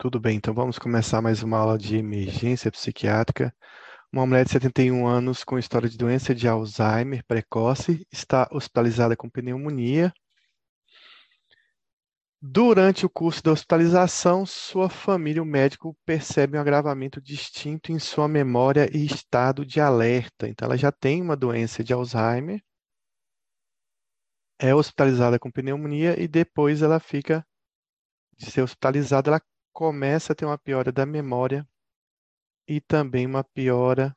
Tudo bem, então vamos começar mais uma aula de emergência psiquiátrica. Uma mulher de 71 anos com história de doença de Alzheimer precoce está hospitalizada com pneumonia. Durante o curso da hospitalização, sua família, o médico, percebe um agravamento distinto em sua memória e estado de alerta. Então, ela já tem uma doença de Alzheimer, é hospitalizada com pneumonia e depois ela fica de ser hospitalizada, ela começa a ter uma piora da memória e também uma piora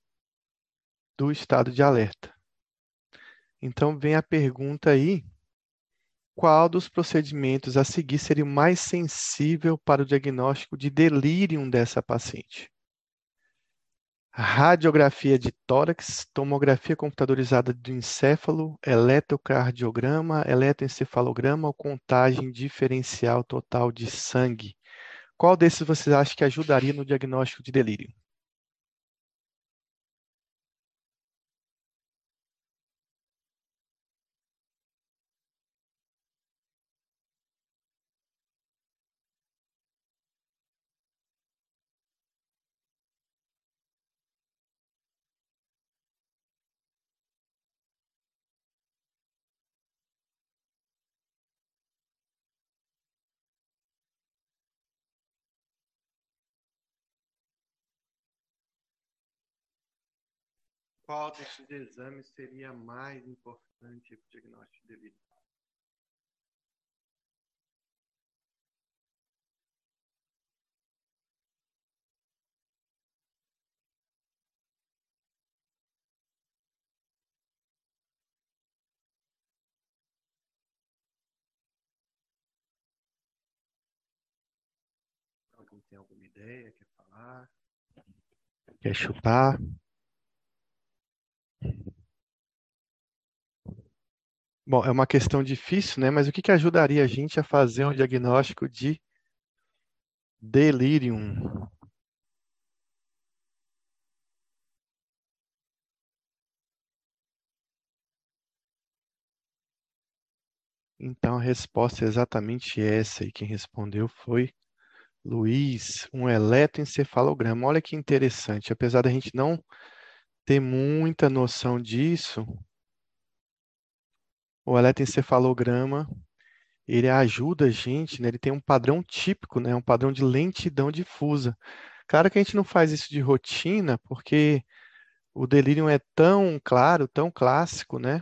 do estado de alerta. Então vem a pergunta aí: qual dos procedimentos a seguir seria o mais sensível para o diagnóstico de delírio dessa paciente? Radiografia de tórax, tomografia computadorizada do encéfalo, eletrocardiograma, eletroencefalograma ou contagem diferencial total de sangue. Qual desses vocês acham que ajudaria no diagnóstico de delírio? Qual desses exames seria mais importante para o diagnóstico de? Alguém tem alguma ideia? Quer falar? Quer chutar? Bom, é uma questão difícil, né? Mas o que que ajudaria a gente a fazer um diagnóstico de delirium? Então, a resposta é exatamente essa, e quem respondeu foi Luiz, um eletroencefalograma. Olha que interessante, apesar da gente não ter muita noção disso, o eletroencefalograma, ele ajuda a gente, né? Ele tem um padrão típico, né? Um padrão de lentidão difusa. Claro que a gente não faz isso de rotina, porque o delírio é tão claro, tão clássico, né?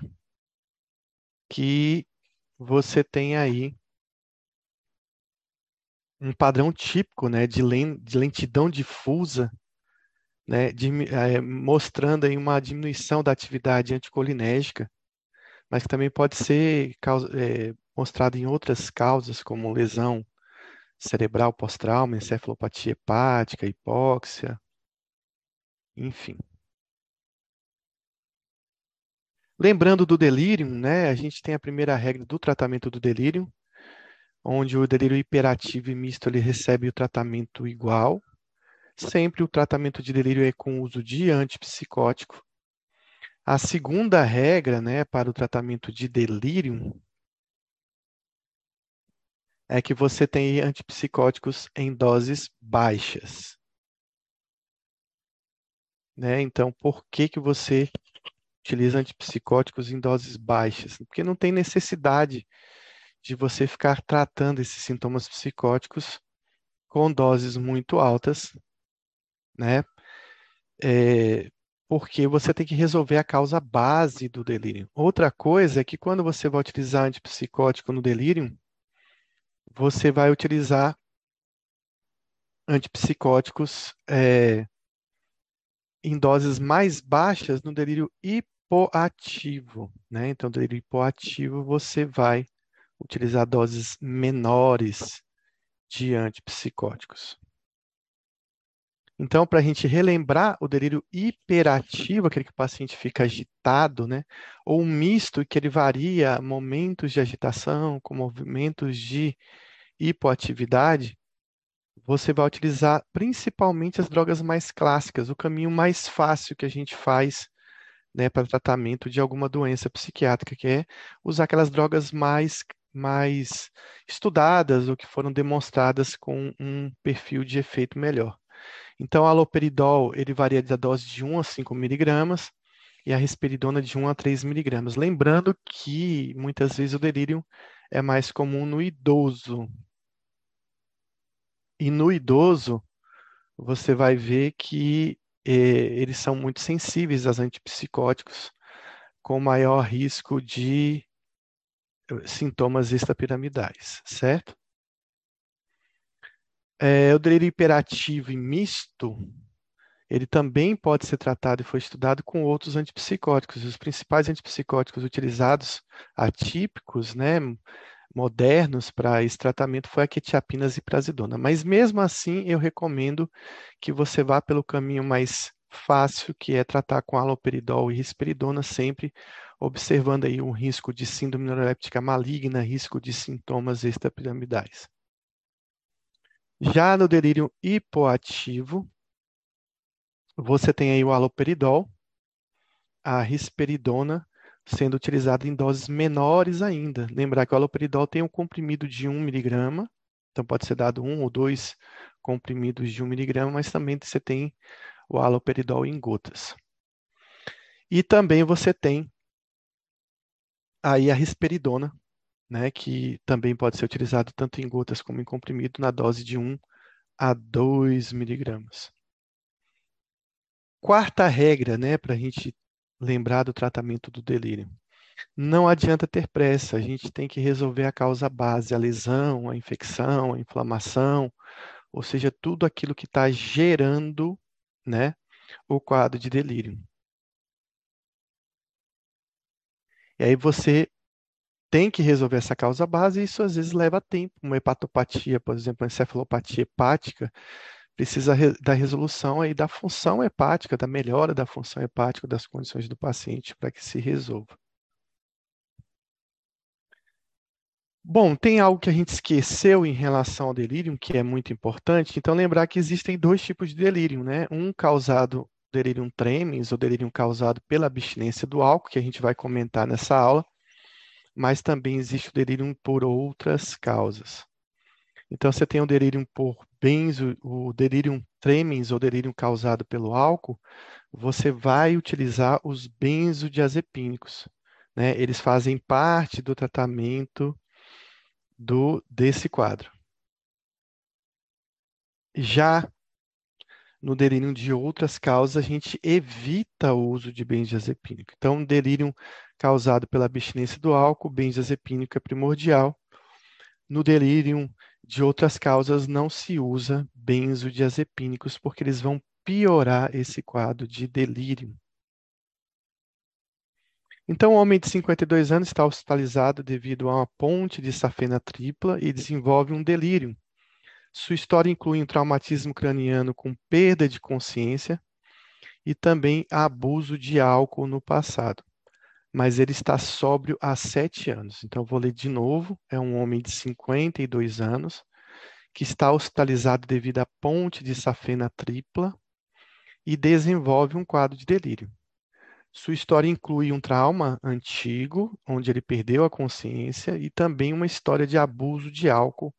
Que você tem aí um padrão típico, né? De, lentidão difusa, né? De, é, mostrando aí uma diminuição da atividade anticolinérgica mas que também pode ser causa, é, mostrado em outras causas, como lesão cerebral pós-trauma, encefalopatia hepática, hipóxia, enfim. Lembrando do delírio, né, a gente tem a primeira regra do tratamento do delírio, onde o delírio hiperativo e misto ele recebe o tratamento igual. Sempre o tratamento de delírio é com uso de antipsicótico, a segunda regra, né, para o tratamento de delírio é que você tem antipsicóticos em doses baixas. Né? Então, por que, que você utiliza antipsicóticos em doses baixas? Porque não tem necessidade de você ficar tratando esses sintomas psicóticos com doses muito altas, né? É, porque você tem que resolver a causa base do delírio. Outra coisa é que quando você vai utilizar antipsicótico no delírio, você vai utilizar antipsicóticos é, em doses mais baixas no delírio hipoativo. Né? Então, no delírio hipoativo, você vai utilizar doses menores de antipsicóticos. Então, para a gente relembrar o delírio hiperativo, aquele que o paciente fica agitado, né? Ou um misto que ele varia momentos de agitação com movimentos de hipoatividade, você vai utilizar principalmente as drogas mais clássicas, o caminho mais fácil que a gente faz né, para tratamento de alguma doença psiquiátrica, que é usar aquelas drogas mais mais estudadas ou que foram demonstradas com um perfil de efeito melhor. Então, o haloperidol, ele varia da dose de 1 a 5 miligramas e a risperidona de 1 a 3 miligramas. Lembrando que, muitas vezes, o delírio é mais comum no idoso. E no idoso, você vai ver que eh, eles são muito sensíveis aos antipsicóticos, com maior risco de eh, sintomas extrapiramidais, certo? É, o delírio hiperativo e misto, ele também pode ser tratado e foi estudado com outros antipsicóticos. Os principais antipsicóticos utilizados, atípicos, né, modernos para esse tratamento foi a quetiapina e prazidona. Mas mesmo assim, eu recomendo que você vá pelo caminho mais fácil, que é tratar com haloperidol e risperidona, sempre observando aí um risco de síndrome neuroléptica maligna, risco de sintomas extrapiramidais. Já no delírio hipoativo, você tem aí o haloperidol, a risperidona sendo utilizado em doses menores ainda. Lembrar que o haloperidol tem um comprimido de 1 miligrama, então pode ser dado um ou dois comprimidos de 1 miligrama, mas também você tem o haloperidol em gotas. E também você tem aí a risperidona, né, que também pode ser utilizado tanto em gotas como em comprimido, na dose de 1 a 2 miligramas. Quarta regra, né, para a gente lembrar do tratamento do delírio. Não adianta ter pressa, a gente tem que resolver a causa base, a lesão, a infecção, a inflamação, ou seja, tudo aquilo que está gerando né, o quadro de delírio. E aí você tem que resolver essa causa base e isso às vezes leva tempo. Uma hepatopatia, por exemplo, uma encefalopatia hepática, precisa da resolução aí da função hepática, da melhora da função hepática das condições do paciente para que se resolva. Bom, tem algo que a gente esqueceu em relação ao delírio, que é muito importante. Então, lembrar que existem dois tipos de delírio, né? Um causado delirium tremens, ou delírio causado pela abstinência do álcool, que a gente vai comentar nessa aula, mas também existe o delírio por outras causas. Então, você tem o delírio por benzo, o delírio tremens, ou delírio causado pelo álcool, você vai utilizar os benzodiazepínicos. Né? Eles fazem parte do tratamento do desse quadro. Já no delírio de outras causas, a gente evita o uso de benzodiazepínico. Então, delírio causado pela abstinência do álcool, benzodiazepínico é primordial. No delírio de outras causas, não se usa benzodiazepínicos, porque eles vão piorar esse quadro de delírio. Então, o homem de 52 anos está hospitalizado devido a uma ponte de safena tripla e desenvolve um delírio. Sua história inclui um traumatismo craniano com perda de consciência e também abuso de álcool no passado. Mas ele está sóbrio há sete anos. Então, vou ler de novo. É um homem de 52 anos que está hospitalizado devido à ponte de safena tripla e desenvolve um quadro de delírio. Sua história inclui um trauma antigo, onde ele perdeu a consciência, e também uma história de abuso de álcool,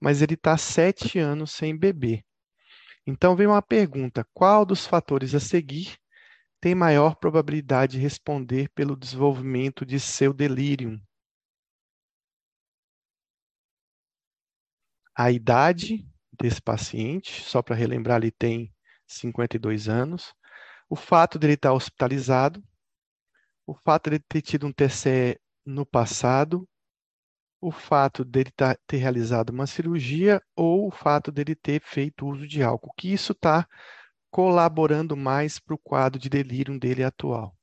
mas ele está sete anos sem beber. Então vem uma pergunta: qual dos fatores a seguir tem maior probabilidade de responder pelo desenvolvimento de seu delírio? A idade desse paciente, só para relembrar, ele tem 52 anos. O fato dele estar hospitalizado, o fato de ele ter tido um TCE no passado, o fato dele tá, ter realizado uma cirurgia ou o fato dele ter feito uso de álcool, que isso está colaborando mais para o quadro de delírio dele atual.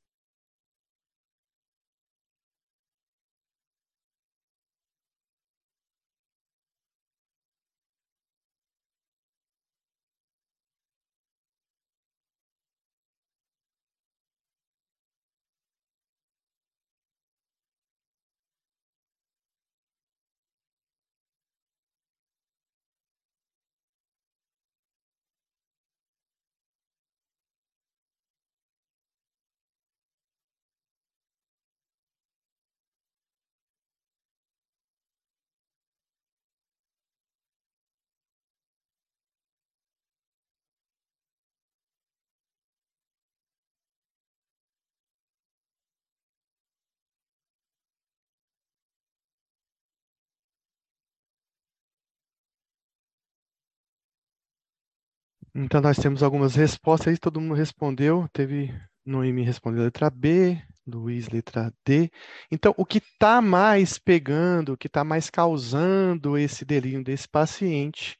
Então, nós temos algumas respostas aí, todo mundo respondeu. Teve Noemi respondeu letra B, Luiz letra D. Então, o que está mais pegando, o que está mais causando esse delírio desse paciente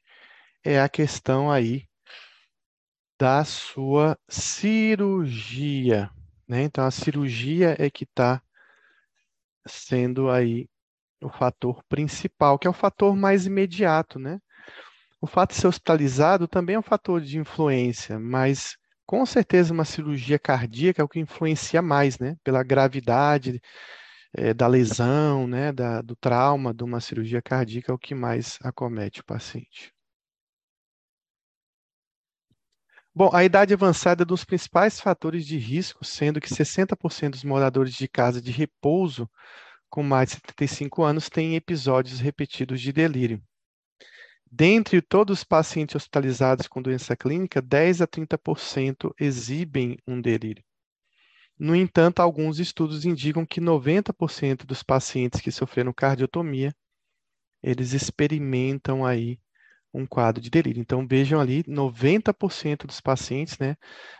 é a questão aí da sua cirurgia, né? Então, a cirurgia é que está sendo aí o fator principal, que é o fator mais imediato, né? O fato de ser hospitalizado também é um fator de influência, mas com certeza uma cirurgia cardíaca é o que influencia mais, né? Pela gravidade é, da lesão, né? Da, do trauma de uma cirurgia cardíaca é o que mais acomete o paciente. Bom, a idade avançada é um dos principais fatores de risco, sendo que 60% dos moradores de casa de repouso com mais de 75 anos têm episódios repetidos de delírio. Dentre todos os pacientes hospitalizados com doença clínica, 10 a 30% exibem um delírio. No entanto, alguns estudos indicam que 90% dos pacientes que sofreram cardiotomia, eles experimentam aí um quadro de delírio. Então, vejam ali, 90% dos pacientes, né?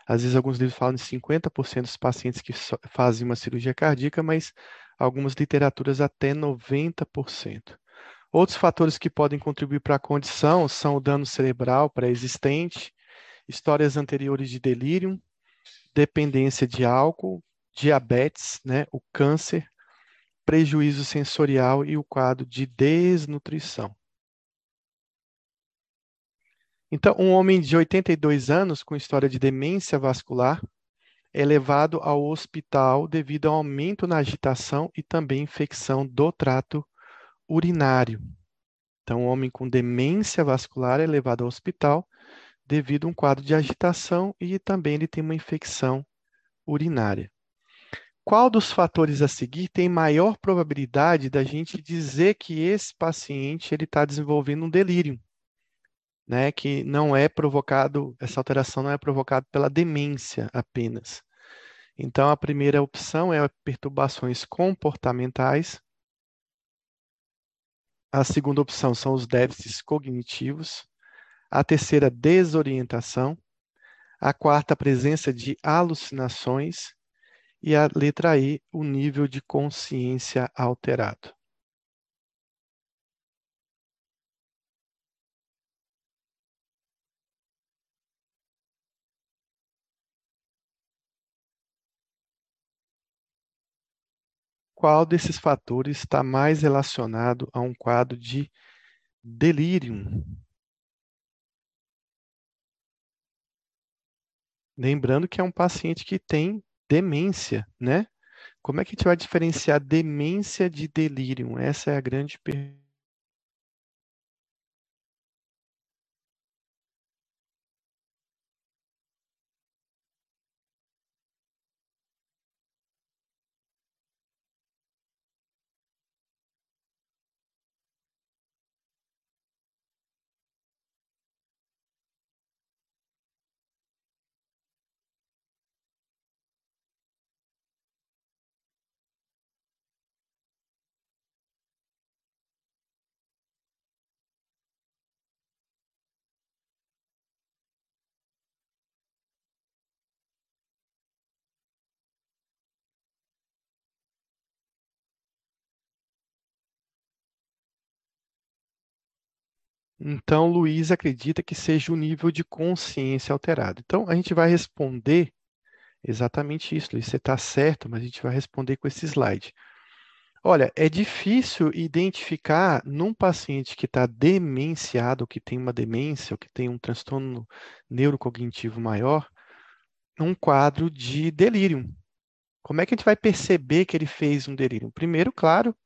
Às vezes alguns livros falam de 50% dos pacientes que fazem uma cirurgia cardíaca, mas algumas literaturas até 90%. Outros fatores que podem contribuir para a condição são o dano cerebral pré-existente, histórias anteriores de delírio, dependência de álcool, diabetes, né, o câncer, prejuízo sensorial e o quadro de desnutrição. Então, um homem de 82 anos com história de demência vascular é levado ao hospital devido ao aumento na agitação e também infecção do trato urinário. Então, um homem com demência vascular é levado ao hospital devido a um quadro de agitação e também ele tem uma infecção urinária. Qual dos fatores a seguir tem maior probabilidade da gente dizer que esse paciente ele está desenvolvendo um delírio, né? Que não é provocado, essa alteração não é provocada pela demência apenas. Então, a primeira opção é perturbações comportamentais, a segunda opção são os déficits cognitivos. A terceira, desorientação. A quarta, presença de alucinações. E a letra E, o nível de consciência alterado. Qual desses fatores está mais relacionado a um quadro de delírio? Lembrando que é um paciente que tem demência, né? Como é que a gente vai diferenciar demência de delírio? Essa é a grande pergunta. Então, Luiz acredita que seja o nível de consciência alterado. Então, a gente vai responder exatamente isso, Luiz. Você está certo, mas a gente vai responder com esse slide. Olha, é difícil identificar num paciente que está demenciado, que tem uma demência, ou que tem um transtorno neurocognitivo maior, um quadro de delírio. Como é que a gente vai perceber que ele fez um delírio? Primeiro, claro,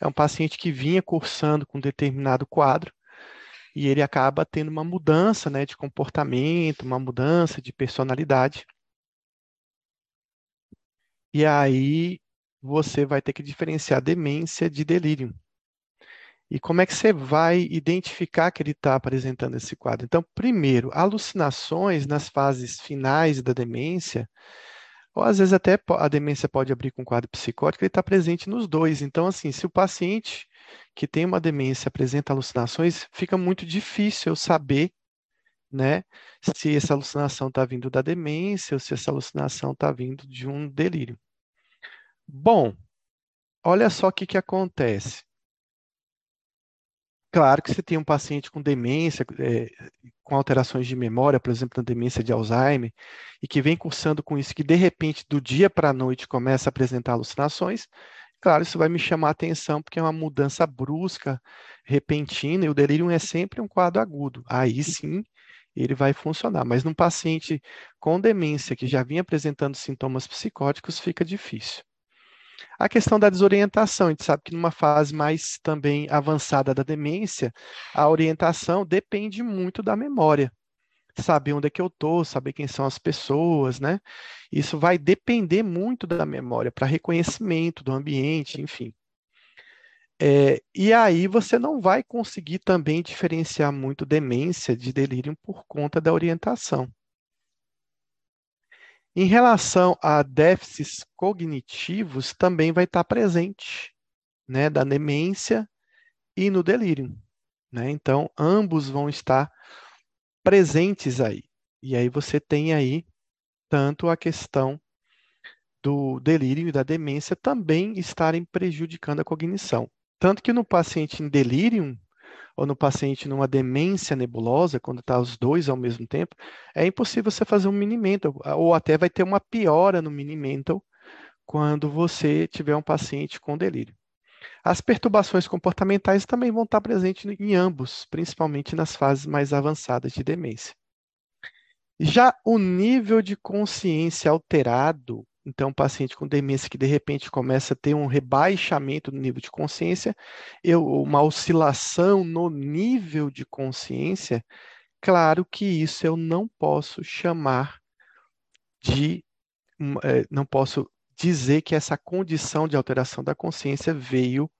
é um paciente que vinha cursando com determinado quadro, e ele acaba tendo uma mudança né, de comportamento, uma mudança de personalidade. E aí você vai ter que diferenciar demência de delírio. E como é que você vai identificar que ele está apresentando esse quadro? Então, primeiro, alucinações nas fases finais da demência, ou às vezes até a demência pode abrir com quadro psicótico, ele está presente nos dois. Então, assim, se o paciente que tem uma demência apresenta alucinações, fica muito difícil eu saber né? Se essa alucinação está vindo da demência ou se essa alucinação está vindo de um delírio. Bom, olha só o que, que acontece. Claro que você tem um paciente com demência, é, com alterações de memória, por exemplo, na demência de Alzheimer, e que vem cursando com isso, que de repente, do dia para a noite, começa a apresentar alucinações, claro, isso vai me chamar a atenção, porque é uma mudança brusca, repentina, e o delírio é sempre um quadro agudo. Aí sim, ele vai funcionar. Mas num paciente com demência que já vinha apresentando sintomas psicóticos, fica difícil. A questão da desorientação, a gente sabe que numa fase mais também avançada da demência, a orientação depende muito da memória. Saber onde é que eu estou, saber quem são as pessoas, né? Isso vai depender muito da memória para reconhecimento do ambiente, enfim. É, e aí você não vai conseguir também diferenciar muito demência de delírio por conta da orientação. Em relação a déficits cognitivos, também vai estar presente, né, da demência e no delírio, né? Então, ambos vão estar presentes aí. E aí você tem aí tanto a questão do delírio e da demência também estarem prejudicando a cognição. Tanto que no paciente em delírio, ou no paciente numa demência nebulosa, quando está os dois ao mesmo tempo, é impossível você fazer um mini mental, ou até vai ter uma piora no mini mental quando você tiver um paciente com delírio. As perturbações comportamentais também vão estar presentes em ambos, principalmente nas fases mais avançadas de demência. Já o nível de consciência alterado então, um paciente com demência que de repente começa a ter um rebaixamento no nível de consciência, eu, uma oscilação no nível de consciência, claro que isso eu não posso chamar de, é, não posso dizer que essa condição de alteração da consciência veio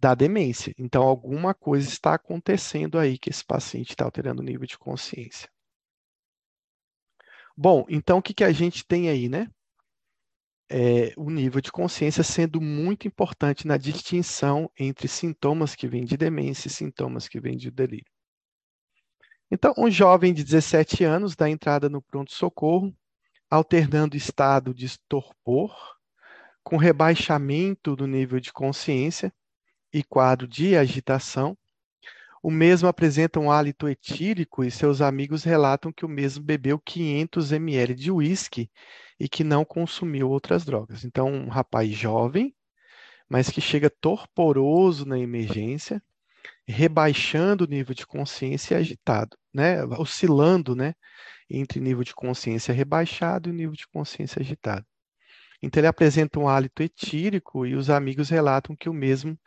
da demência. Então, alguma coisa está acontecendo aí que esse paciente está alterando o nível de consciência. Bom, então o que, que a gente tem aí, né? É, o nível de consciência sendo muito importante na distinção entre sintomas que vêm de demência e sintomas que vêm de delírio. Então, um jovem de 17 anos dá entrada no pronto-socorro, alternando estado de torpor, com rebaixamento do nível de consciência e quadro de agitação. O mesmo apresenta um hálito etílico e seus amigos relatam que o mesmo bebeu 500 ml de uísque e que não consumiu outras drogas. Então, um rapaz jovem, mas que chega torporoso na emergência, rebaixando o nível de consciência e agitado, né? Oscilando, né? Entre nível de consciência rebaixado e nível de consciência agitado. Então, ele apresenta um hálito etírico e os amigos relatam que o mesmo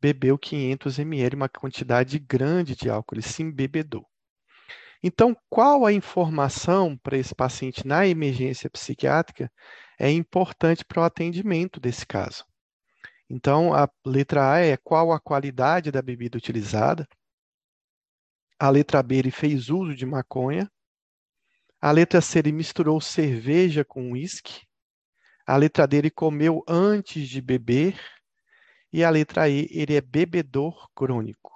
bebeu 500 ml, uma quantidade grande de álcool, ele se embebedou. Então, qual a informação para esse paciente na emergência psiquiátrica é importante para o atendimento desse caso? Então, a letra A é qual a qualidade da bebida utilizada. A letra B, ele fez uso de maconha. A letra C, ele misturou cerveja com uísque. A letra D, ele comeu antes de beber. E a letra E, ele é bebedor crônico.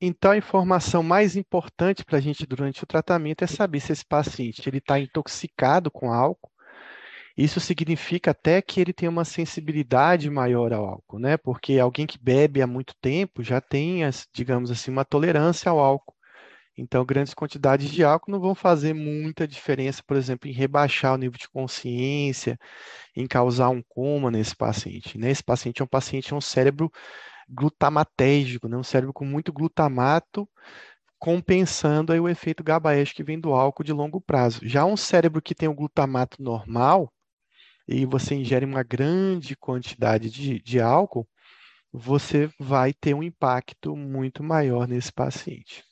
Então, a informação mais importante para a gente durante o tratamento é saber se esse paciente ele está intoxicado com álcool. Isso significa até que ele tem uma sensibilidade maior ao álcool, né? Porque alguém que bebe há muito tempo já tem, digamos assim, uma tolerância ao álcool. Então, grandes quantidades de álcool não vão fazer muita diferença, por exemplo, em rebaixar o nível de consciência, em causar um coma nesse paciente. Né? Esse paciente é um paciente, é um cérebro glutamatérgico, né? um cérebro com muito glutamato, compensando aí o efeito GABAérgico que vem do álcool de longo prazo. Já um cérebro que tem o glutamato normal, e você ingere uma grande quantidade de, de álcool, você vai ter um impacto muito maior nesse paciente.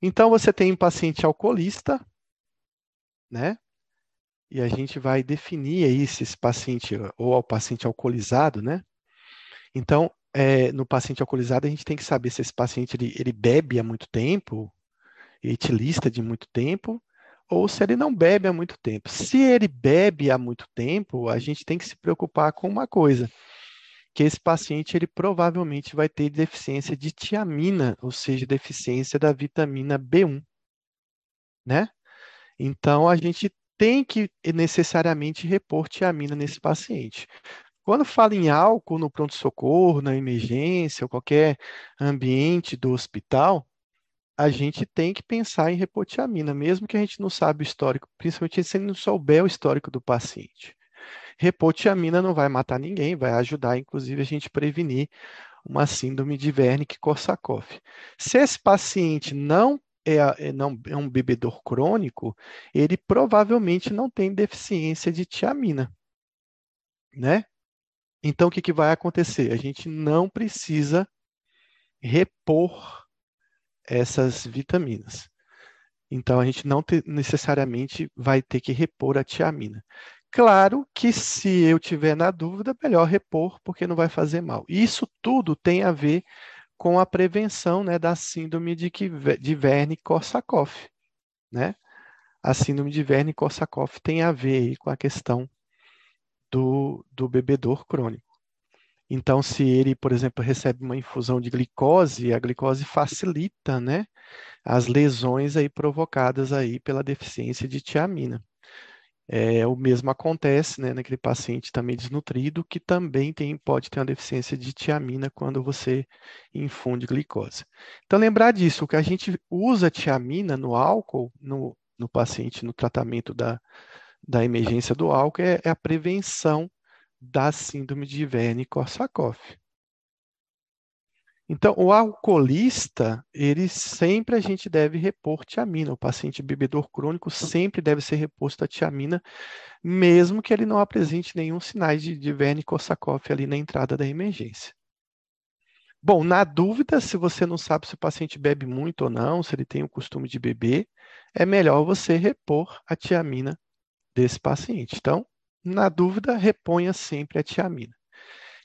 Então, você tem um paciente alcoolista, né? E a gente vai definir aí se esse paciente, ou ao paciente alcoolizado, né? Então, é, no paciente alcoolizado, a gente tem que saber se esse paciente ele, ele bebe há muito tempo, etilista de muito tempo, ou se ele não bebe há muito tempo. Se ele bebe há muito tempo, a gente tem que se preocupar com uma coisa, que esse paciente ele provavelmente vai ter deficiência de tiamina, ou seja, deficiência da vitamina B1, né? Então a gente tem que necessariamente repor tiamina nesse paciente. Quando fala em álcool no pronto-socorro, na emergência ou qualquer ambiente do hospital, a gente tem que pensar em repotiamina, mesmo que a gente não saiba o histórico, principalmente se não souber o histórico do paciente. Repotiamina não vai matar ninguém, vai ajudar, inclusive, a gente prevenir uma síndrome de Wernicke-Korsakoff. Se esse paciente não é, é, não é um bebedor crônico, ele provavelmente não tem deficiência de tiamina, né? Então, o que, que vai acontecer? A gente não precisa repor essas vitaminas. Então, a gente não te, necessariamente vai ter que repor a tiamina. Claro que se eu tiver na dúvida, melhor repor, porque não vai fazer mal. Isso tudo tem a ver com a prevenção né, da síndrome de, de Wernicke-Korsakoff. Né? A síndrome de Wernicke-Korsakoff tem a ver com a questão do, do bebedor crônico. Então, se ele, por exemplo, recebe uma infusão de glicose, a glicose facilita, né, as lesões aí provocadas aí pela deficiência de tiamina. É, o mesmo acontece, né, naquele paciente também desnutrido que também tem, pode ter uma deficiência de tiamina quando você infunde glicose. Então, lembrar disso, que a gente usa tiamina no álcool, no, no paciente, no tratamento da, da emergência do álcool, é, é a prevenção da síndrome de Wernicke-Korsakoff. Então, o alcoolista, ele sempre a gente deve repor tiamina. O paciente bebedor crônico sempre deve ser reposto a tiamina, mesmo que ele não apresente nenhum sinais de, de Wernicke-Korsakoff ali na entrada da emergência. Bom, na dúvida, se você não sabe se o paciente bebe muito ou não, se ele tem o costume de beber, é melhor você repor a tiamina desse paciente. Então, na dúvida, reponha sempre a tiamina.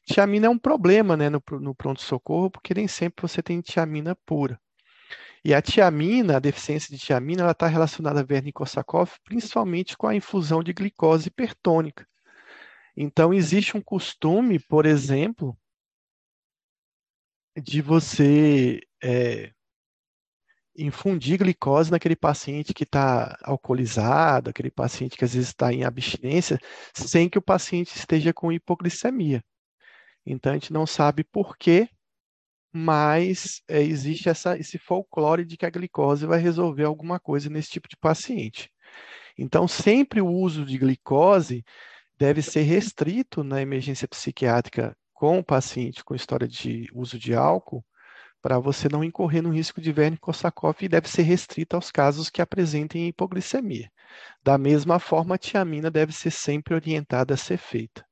Tiamina é um problema né, no, no pronto-socorro, porque nem sempre você tem tiamina pura. E a tiamina, a deficiência de tiamina, ela está relacionada a Wernicke-Korsakoff, principalmente com a infusão de glicose hipertônica. Então, existe um costume, por exemplo, de você é, infundir glicose naquele paciente que está alcoolizado, aquele paciente que às vezes está em abstinência, sem que o paciente esteja com hipoglicemia. Então a gente não sabe por quê, mas é, existe essa, esse folclore de que a glicose vai resolver alguma coisa nesse tipo de paciente. Então sempre o uso de glicose deve ser restrito na emergência psiquiátrica com o paciente com história de uso de álcool, para você não incorrer no risco de Wernicke-Korsakoff e deve ser restrita aos casos que apresentem hipoglicemia. Da mesma forma, a tiamina deve ser sempre orientada a ser feita.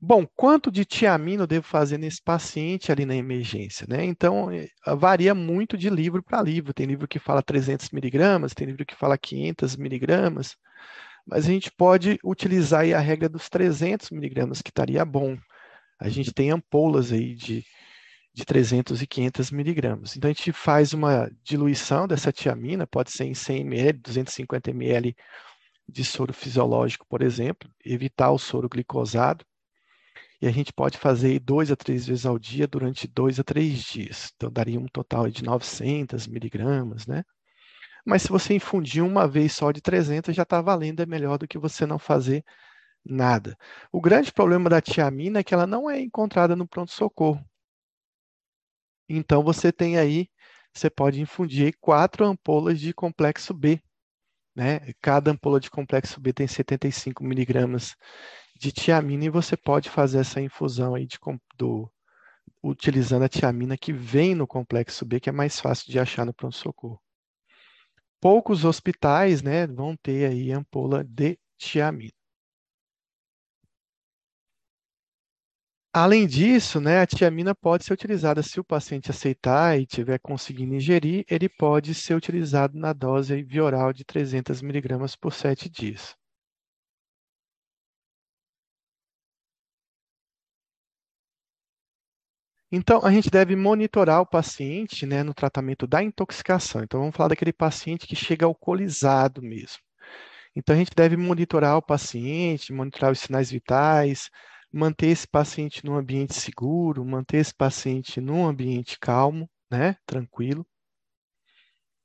Bom, quanto de tiamina eu devo fazer nesse paciente ali na emergência? Né? Então, eh, varia muito de livro para livro. Tem livro que fala 300 miligramas, tem livro que fala 500 miligramas, mas a gente pode utilizar a regra dos 300 miligramas, que estaria bom. A gente tem ampolas aí de de 300 e 500 miligramas. Então, a gente faz uma diluição dessa tiamina, pode ser em 100 ml, 250 ml de soro fisiológico, por exemplo, evitar o soro glicosado. E a gente pode fazer dois a três vezes ao dia durante dois a três dias. Então, daria um total de 900 miligramas, né? Mas se você infundir uma vez só de 300, já está valendo, é melhor do que você não fazer nada. O grande problema da tiamina é que ela não é encontrada no pronto-socorro. Então você tem aí, você pode infundir quatro ampolas de complexo B. Né? Cada ampola de complexo B tem 75 miligramas de tiamina e você pode fazer essa infusão aí de, do, utilizando a tiamina que vem no complexo B, que é mais fácil de achar no pronto-socorro. Poucos hospitais, né, vão ter aí ampola de tiamina. Além disso, né, a tiamina pode ser utilizada se o paciente aceitar e tiver conseguindo ingerir, ele pode ser utilizado na dose via oral de 300 miligramas por 7 dias. Então, a gente deve monitorar o paciente, né, no tratamento da intoxicação. Então, vamos falar daquele paciente que chega alcoolizado mesmo. Então, a gente deve monitorar o paciente, monitorar os sinais vitais, manter esse paciente num ambiente seguro, manter esse paciente num ambiente calmo, né, tranquilo.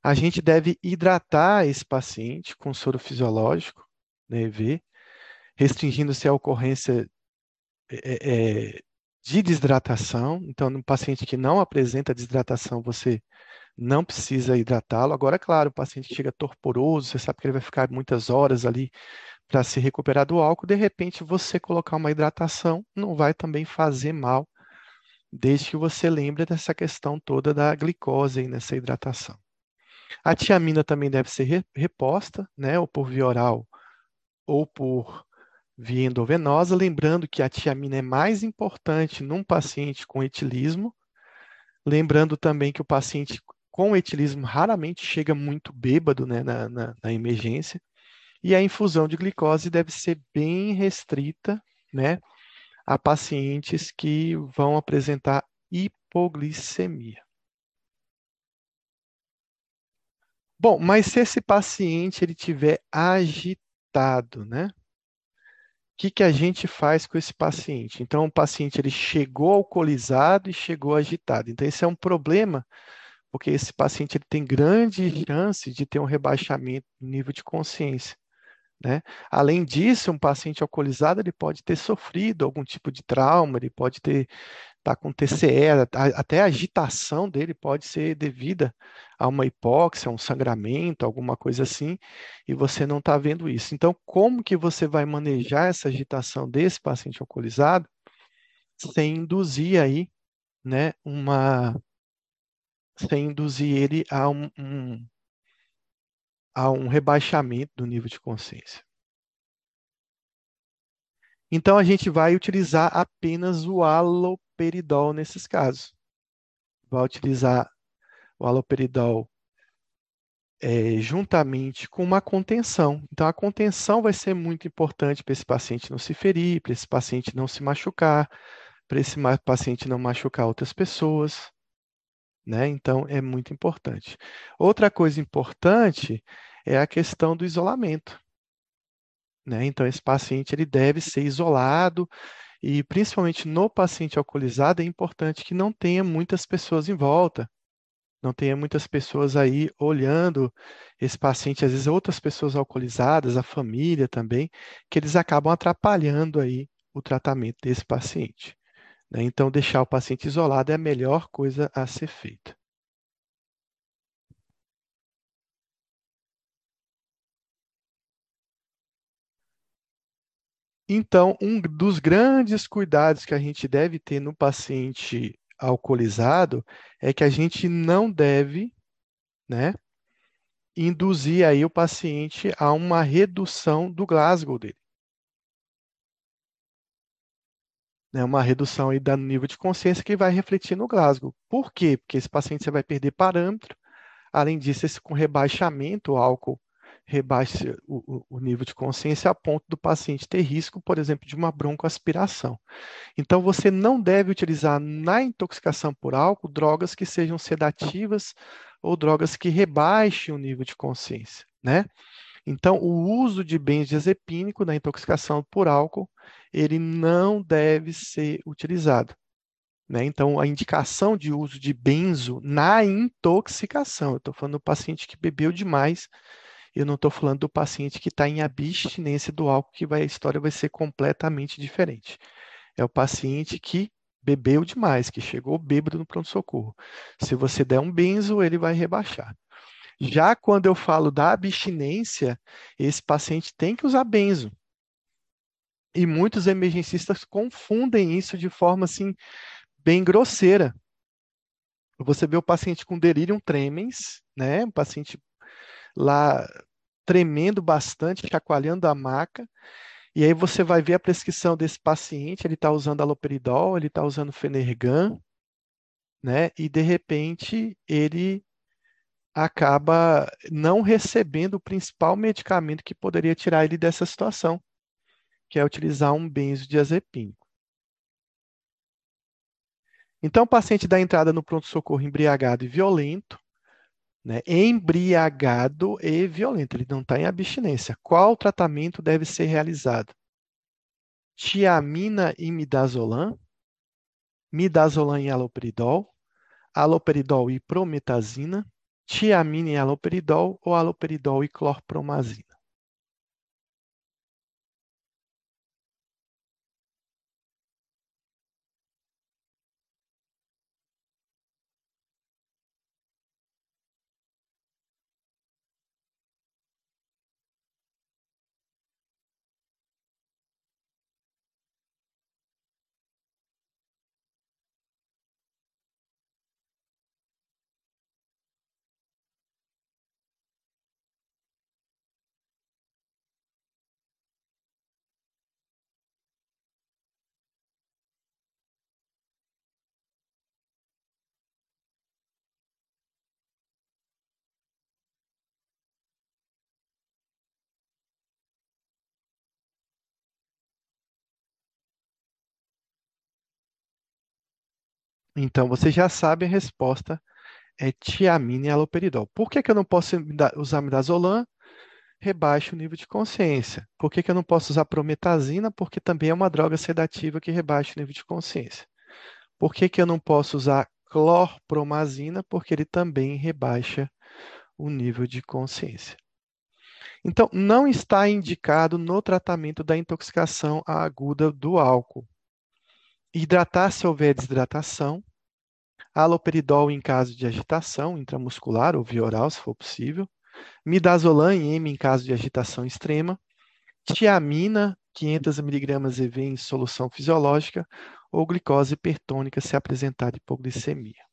A gente deve hidratar esse paciente com soro fisiológico, né, EV, restringindo-se a ocorrência é, é, de desidratação. Então, no paciente que não apresenta desidratação, você não precisa hidratá-lo. Agora, claro, o paciente que chega torporoso, você sabe que ele vai ficar muitas horas ali para se recuperar do álcool, de repente você colocar uma hidratação não vai também fazer mal, desde que você lembre dessa questão toda da glicose nessa hidratação. A tiamina também deve ser reposta, né, ou por via oral ou por via endovenosa, lembrando que a tiamina é mais importante num paciente com etilismo, lembrando também que o paciente com etilismo raramente chega muito bêbado né, na, na, na emergência, e a infusão de glicose deve ser bem restrita, né, a pacientes que vão apresentar hipoglicemia. Bom, mas se esse paciente ele tiver agitado, né? Que, que a gente faz com esse paciente? Então, o paciente ele chegou alcoolizado e chegou agitado. Então, esse é um problema, porque esse paciente ele tem grande chance de ter um rebaixamento do nível de consciência. Né? Além disso, um paciente alcoolizado ele pode ter sofrido algum tipo de trauma, ele pode ter estar tá com TCE, até a agitação dele pode ser devida a uma hipóxia, um sangramento, alguma coisa assim, e você não está vendo isso. Então, como que você vai manejar essa agitação desse paciente alcoolizado sem induzir aí, né, uma, sem induzir ele a um, um a um rebaixamento do nível de consciência. Então, a gente vai utilizar apenas o haloperidol nesses casos. Vai utilizar o haloperidol é, juntamente com uma contenção. Então, a contenção vai ser muito importante para esse paciente não se ferir, para esse paciente não se machucar, para esse paciente não machucar outras pessoas. Né? Então, é muito importante. Outra coisa importante é a questão do isolamento. Né? Então, esse paciente ele deve ser isolado e, principalmente no paciente alcoolizado, é importante que não tenha muitas pessoas em volta, não tenha muitas pessoas aí olhando esse paciente, às vezes outras pessoas alcoolizadas, a família também, que eles acabam atrapalhando aí o tratamento desse paciente. Né? Então, deixar o paciente isolado é a melhor coisa a ser feita. Então, um dos grandes cuidados que a gente deve ter no paciente alcoolizado é que a gente não deve, né, induzir aí o paciente a uma redução do Glasgow dele. Né, uma redução aí do nível de consciência que vai refletir no Glasgow. Por quê? Porque esse paciente você vai perder parâmetro. Além disso, esse com rebaixamento, o álcool rebaixe o, o, nível de consciência a ponto do paciente ter risco, por exemplo, de uma broncoaspiração. Então, você não deve utilizar na intoxicação por álcool drogas que sejam sedativas ou drogas que rebaixem o nível de consciência, né? Então, o uso de benzodiazepínico na intoxicação por álcool, ele não deve ser utilizado. Né? Então, a indicação de uso de benzo na intoxicação, eu estou falando do paciente que bebeu demais, eu não estou falando do paciente que está em abstinência do álcool, que vai, a história vai ser completamente diferente. É o paciente que bebeu demais, que chegou bêbado no pronto-socorro. Se você der um benzo, ele vai rebaixar. Já quando eu falo da abstinência, esse paciente tem que usar benzo. E muitos emergencistas confundem isso de forma assim bem grosseira. Você vê o paciente com delírio tremens, né? O paciente lá tremendo bastante, chacoalhando a maca. E aí você vai ver a prescrição desse paciente, ele está usando aloperidol, ele está usando Fenergan, né? E de repente ele acaba não recebendo o principal medicamento que poderia tirar ele dessa situação, que é utilizar um benzodiazepínico. Então, o paciente dá entrada no pronto-socorro embriagado e violento, né? embriagado e violento, ele não está em abstinência. Qual tratamento deve ser realizado? Tiamina e midazolam, midazolam e aloperidol, aloperidol e prometazina, tiamina e aloperidol ou aloperidol e clorpromazina. Então, você já sabe a resposta é tiamina e aloperidol. Por que, que eu não posso usar midazolam? Rebaixa o nível de consciência. Por que, que eu não posso usar prometazina? Porque também é uma droga sedativa que rebaixa o nível de consciência. Por que, que eu não posso usar clorpromazina? Porque ele também rebaixa o nível de consciência. Então, não está indicado no tratamento da intoxicação aguda do álcool hidratar se houver desidratação, aloperidol em caso de agitação intramuscular ou via oral, se for possível, midazolam em M em caso de agitação extrema, tiamina 500 mg EV em solução fisiológica ou glicose hipertônica se apresentar hipoglicemia.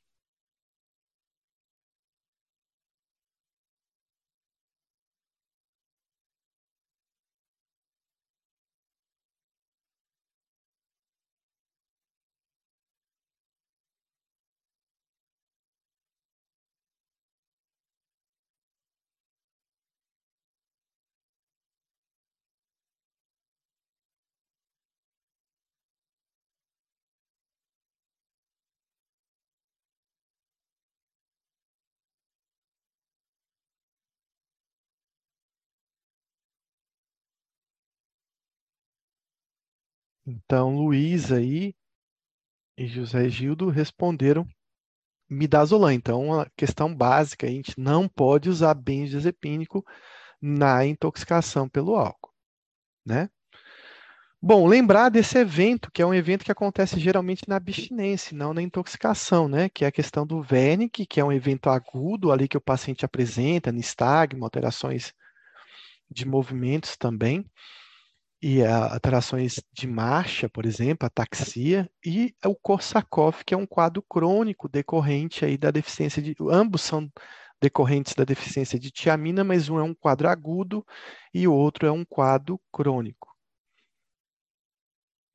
Então, Luiz aí e José Gildo responderam midazolam. Então, a questão básica, a gente não pode usar benzodiazepínico na intoxicação pelo álcool, né? Bom, lembrar desse evento, que é um evento que acontece geralmente na abstinência, não na intoxicação, né? Que é a questão do Wernicke, que é um evento agudo ali que o paciente apresenta, nistagmo, alterações de movimentos também e alterações de marcha, por exemplo, ataxia, e o Korsakoff, que é um quadro crônico decorrente aí da deficiência de. Ambos são decorrentes da deficiência de tiamina, mas um é um quadro agudo e o outro é um quadro crônico.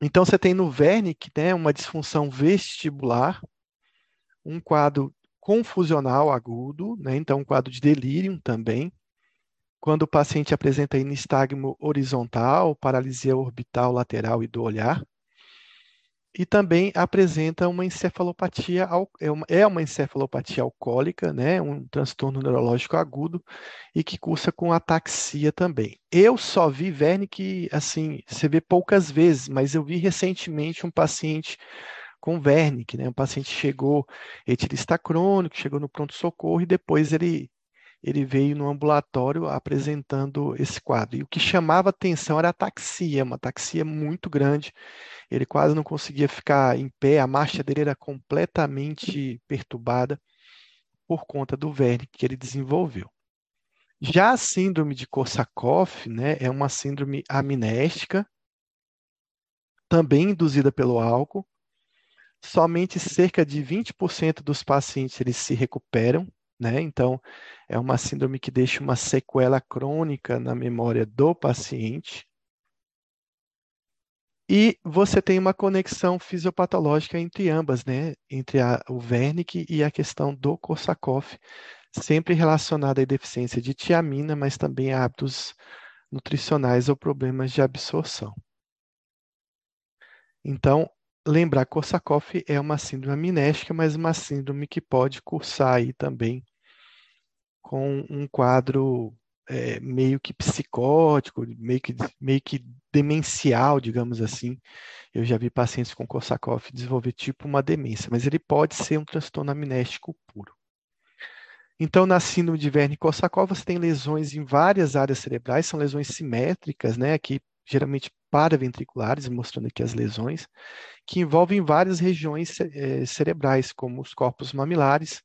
Então, você tem no Wernicke né, uma disfunção vestibular, um quadro confusional agudo, né, então um quadro de delírio também, quando o paciente apresenta nistagmo horizontal, paralisia orbital lateral e do olhar, e também apresenta uma encefalopatia, é uma, é uma encefalopatia alcoólica, né, um transtorno neurológico agudo e que cursa com ataxia também. Eu só vi Wernicke, assim, você vê poucas vezes, mas eu vi recentemente um paciente com Wernicke, né, um paciente chegou etilista crônico, chegou no pronto-socorro e depois ele ele veio no ambulatório apresentando esse quadro. E o que chamava atenção era a ataxia, uma ataxia muito grande. Ele quase não conseguia ficar em pé, a marcha dele era completamente perturbada por conta do verme que ele desenvolveu. Já a síndrome de Korsakoff, né, é uma síndrome amnéstica, também induzida pelo álcool, somente cerca de 20% dos pacientes eles se recuperam, né? Então, é uma síndrome que deixa uma sequela crônica na memória do paciente. E você tem uma conexão fisiopatológica entre ambas, né? Entre a, o Wernicke e a questão do Korsakoff, sempre relacionada à deficiência de tiamina, mas também a hábitos nutricionais ou problemas de absorção. Então, lembrar, Korsakoff é uma síndrome amnéstica, mas uma síndrome que pode cursar aí também com um quadro é, meio que psicótico, meio que, meio que demencial, digamos assim. Eu já vi pacientes com Korsakoff desenvolver tipo uma demência, mas ele pode ser um transtorno amnéstico puro. Então, na síndrome de Wernicke-Korsakoff, você tem lesões em várias áreas cerebrais, são lesões simétricas, né, aqui geralmente paraventriculares, mostrando aqui as lesões, que envolvem várias regiões é, cerebrais, como os corpos mamilares,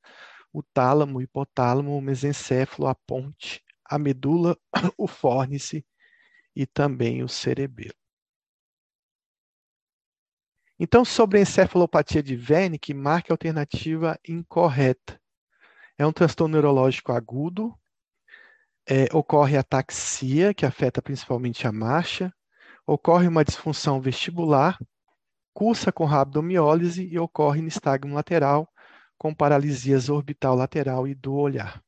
o tálamo, o hipotálamo, o mesencéfalo, a ponte, a medula, o fórnice e também o cerebelo. Então, sobre a encefalopatia de Wernicke, marque a alternativa incorreta. É um transtorno neurológico agudo, é, ocorre ataxia, que afeta principalmente a marcha, ocorre uma disfunção vestibular, cursa com rabdomiólise e ocorre nistagmo lateral, com paralisias orbital lateral e do olhar.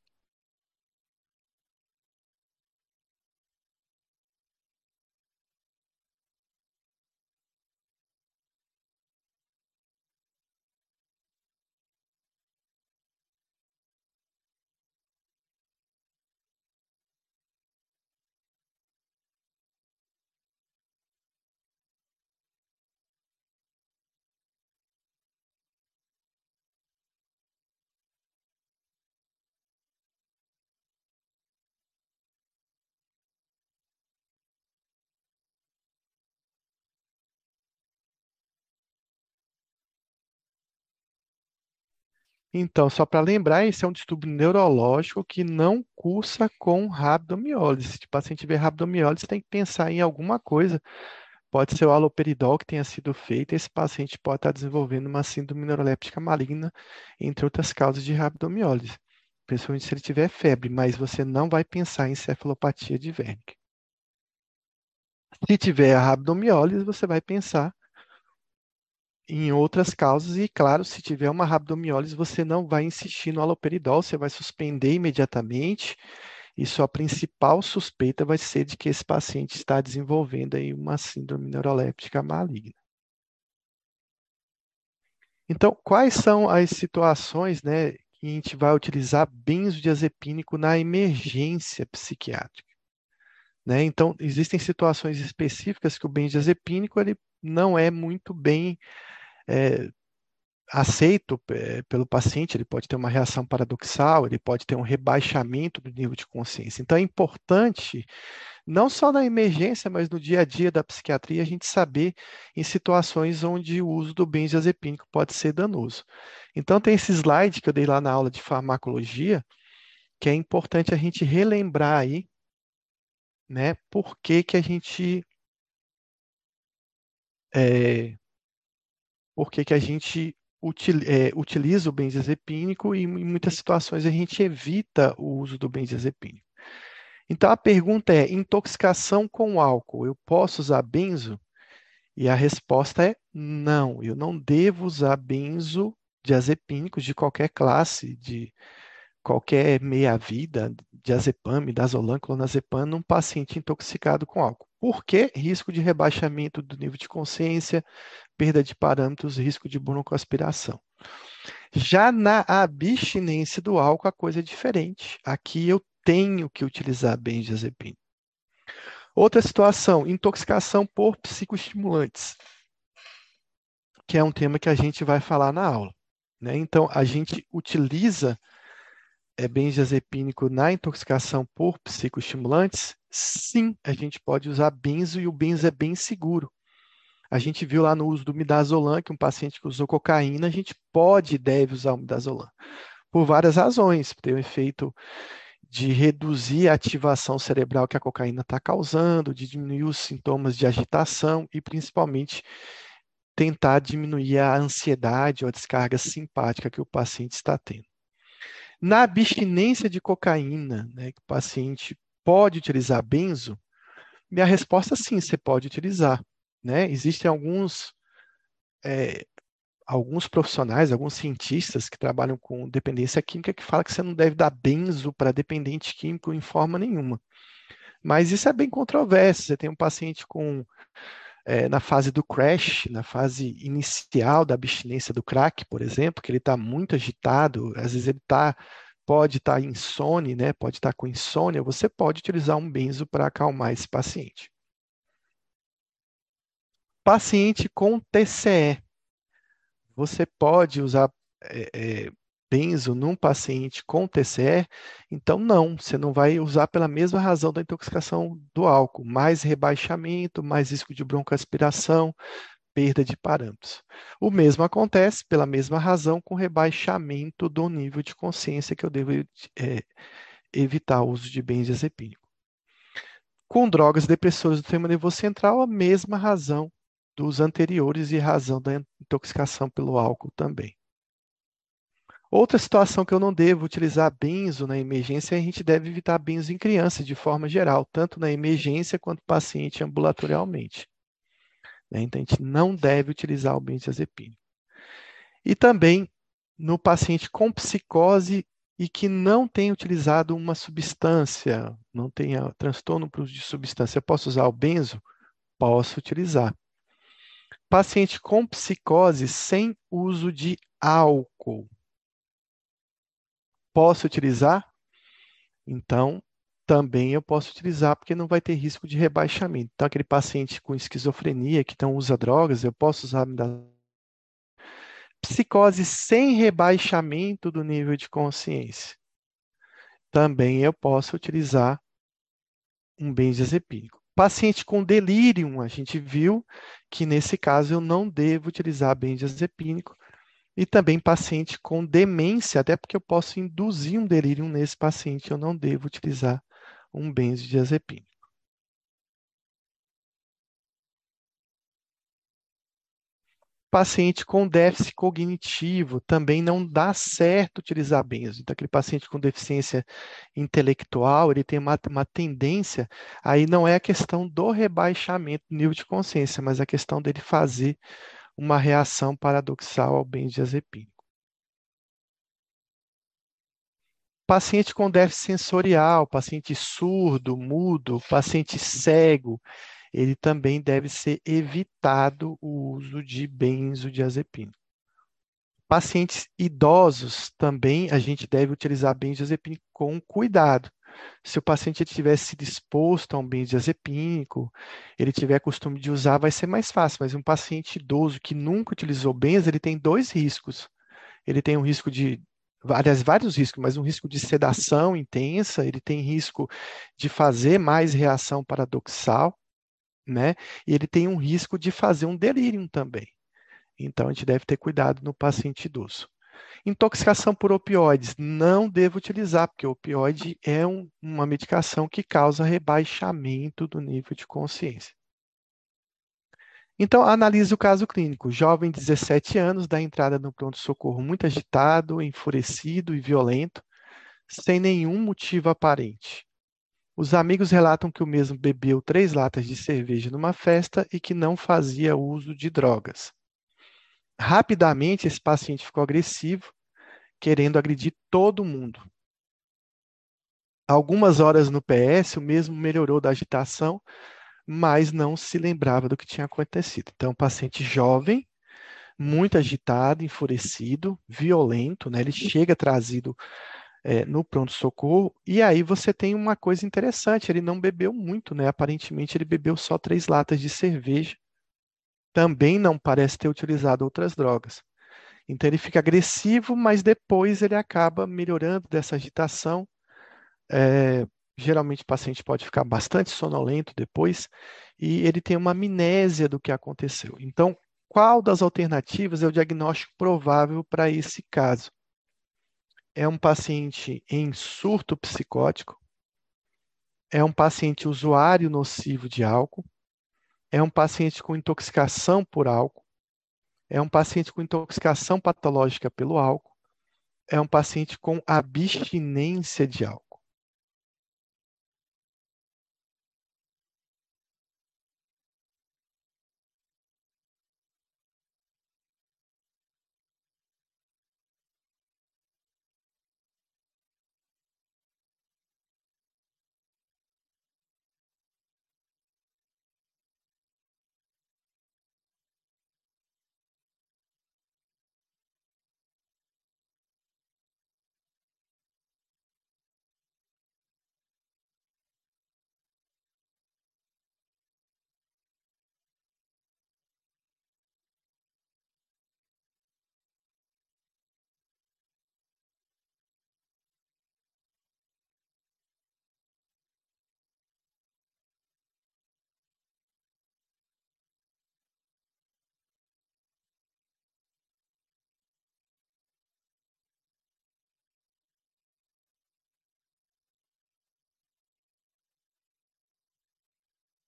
Então, só para lembrar, esse é um distúrbio neurológico que não cursa com rabdomiólise. Se o paciente tiver rabdomiólise, tem que pensar em alguma coisa. Pode ser o haloperidol que tenha sido feito, esse paciente pode estar desenvolvendo uma síndrome neuroléptica maligna, entre outras causas de rabdomiólise, principalmente se ele tiver febre, mas você não vai pensar em cefalopatia de Wernicke. Se tiver a rabdomiólise, você vai pensar em outras causas, e claro, se tiver uma rabdomiólise, você não vai insistir no haloperidol, você vai suspender imediatamente, e sua principal suspeita vai ser de que esse paciente está desenvolvendo aí uma síndrome neuroléptica maligna. Então, quais são as situações, né, que a gente vai utilizar benzodiazepínico na emergência psiquiátrica? Né? Então, existem situações específicas que o benzodiazepínico ele não é muito bem é, aceito é, pelo paciente, ele pode ter uma reação paradoxal, ele pode ter um rebaixamento do nível de consciência. Então é importante, não só na emergência, mas no dia a dia da psiquiatria, a gente saber em situações onde o uso do benzodiazepínico pode ser danoso. Então tem esse slide que eu dei lá na aula de farmacologia, que é importante a gente relembrar aí, né, por que que a gente é, por que a gente é, utiliza o benzodiazepínico e em muitas situações a gente evita o uso do benzodiazepínico. Então a pergunta é: intoxicação com álcool, eu posso usar benzo? E a resposta é não, eu não devo usar benzodiazepínicos de qualquer classe, de qualquer meia-vida, diazepam, dazolam, clonazepam, num paciente intoxicado com álcool. Por quê? Risco de rebaixamento do nível de consciência, perda de parâmetros, risco de broncoaspiração. Já na abstinência do álcool, a coisa é diferente. Aqui eu tenho que utilizar benzodiazepina. Outra situação, intoxicação por psicoestimulantes, que é um tema que a gente vai falar na aula. Né? Então, a gente utiliza é, benzodiazepínico na intoxicação por psicoestimulantes? Sim, a gente pode usar benzo e o benzo é bem seguro. A gente viu lá no uso do midazolam, que um paciente que usou cocaína, a gente pode e deve usar o midazolam. Por várias razões, tem o efeito de reduzir a ativação cerebral que a cocaína está causando, de diminuir os sintomas de agitação e principalmente tentar diminuir a ansiedade ou a descarga simpática que o paciente está tendo. Na abstinência de cocaína, né, que o paciente pode utilizar benzo, minha resposta sim, você pode utilizar. Né? Existem alguns, é, alguns profissionais, alguns cientistas que trabalham com dependência química que falam que você não deve dar benzo para dependente químico em forma nenhuma. Mas isso é bem controverso. Você tem um paciente com é, na fase do crash, na fase inicial da abstinência do crack, por exemplo, que ele está muito agitado, às vezes ele tá, pode estar tá insone, né? Pode estar tá com insônia, você pode utilizar um benzo para acalmar esse paciente. Paciente com TCE. Você pode usar é, é, benzo num paciente com TCE, então não, você não vai usar pela mesma razão da intoxicação do álcool, mais rebaixamento, mais risco de broncoaspiração, perda de parâmetros. O mesmo acontece pela mesma razão com rebaixamento do nível de consciência que eu devo é, evitar o uso de benzodiazepínico. Com drogas depressoras do sistema nervoso central, a mesma razão dos anteriores e razão da intoxicação pelo álcool também. Outra situação que eu não devo utilizar benzo na emergência, a gente deve evitar benzo em criança de forma geral, tanto na emergência quanto paciente ambulatorialmente. Né? Então, a gente não deve utilizar o benzodiazepínico. E também no paciente com psicose e que não tenha utilizado uma substância, não tenha transtorno de substância, eu posso usar o benzo? Posso utilizar. Paciente com psicose sem uso de álcool posso utilizar? Então, também eu posso utilizar porque não vai ter risco de rebaixamento. Então, aquele paciente com esquizofrenia que não usa drogas, eu posso usar psicose sem rebaixamento do nível de consciência. Também eu posso utilizar um benzodiazepínico. Paciente com delírio, a gente viu que nesse caso eu não devo utilizar benzodiazepínico, e também paciente com demência, até porque eu posso induzir um delírio nesse paciente, eu não devo utilizar um benzodiazepínico. Paciente com déficit cognitivo, também não dá certo utilizar benzo. Então, aquele paciente com deficiência intelectual, ele tem uma, uma tendência, aí não é a questão do rebaixamento do nível de consciência, mas a questão dele fazer uma reação paradoxal ao benzodiazepínico. Paciente com déficit sensorial, paciente surdo, mudo, paciente cego, ele também deve ser evitado o uso de benzodiazepínico. Pacientes idosos também a gente deve utilizar benzodiazepínico com cuidado. Se o paciente tivesse sido exposto a um benzodiazepínico, ele tiver costume de usar, vai ser mais fácil. Mas um paciente idoso que nunca utilizou benzo, ele tem dois riscos. Ele tem um risco de várias, vários riscos, mas um risco de sedação intensa, ele tem risco de fazer mais reação paradoxal, né? E ele tem um risco de fazer um delírio também. Então, a gente deve ter cuidado no paciente idoso. Intoxicação por opioides, não devo utilizar, porque o opioide é um, uma medicação que causa rebaixamento do nível de consciência. Então, analise o caso clínico. Jovem de 17 anos, dá entrada no pronto-socorro muito agitado, enfurecido e violento, sem nenhum motivo aparente. Os amigos relatam que o mesmo bebeu três latas de cerveja numa festa e que não fazia uso de drogas. Rapidamente, esse paciente ficou agressivo, querendo agredir todo mundo. Algumas horas no PS, o mesmo melhorou da agitação, mas não se lembrava do que tinha acontecido. Então, paciente jovem, muito agitado, enfurecido, violento, né? Ele chega trazido é, no pronto-socorro, e aí você tem uma coisa interessante, ele não bebeu muito, né? Aparentemente ele bebeu só três latas de cerveja, também não parece ter utilizado outras drogas. Então ele fica agressivo, mas depois ele acaba melhorando dessa agitação. É, geralmente o paciente pode ficar bastante sonolento depois e ele tem uma amnésia do que aconteceu. Então, qual das alternativas é o diagnóstico provável para esse caso? É um paciente em surto psicótico? É um paciente usuário nocivo de álcool? é um paciente com intoxicação por álcool, é um paciente com intoxicação patológica pelo álcool, é um paciente com abstinência de álcool.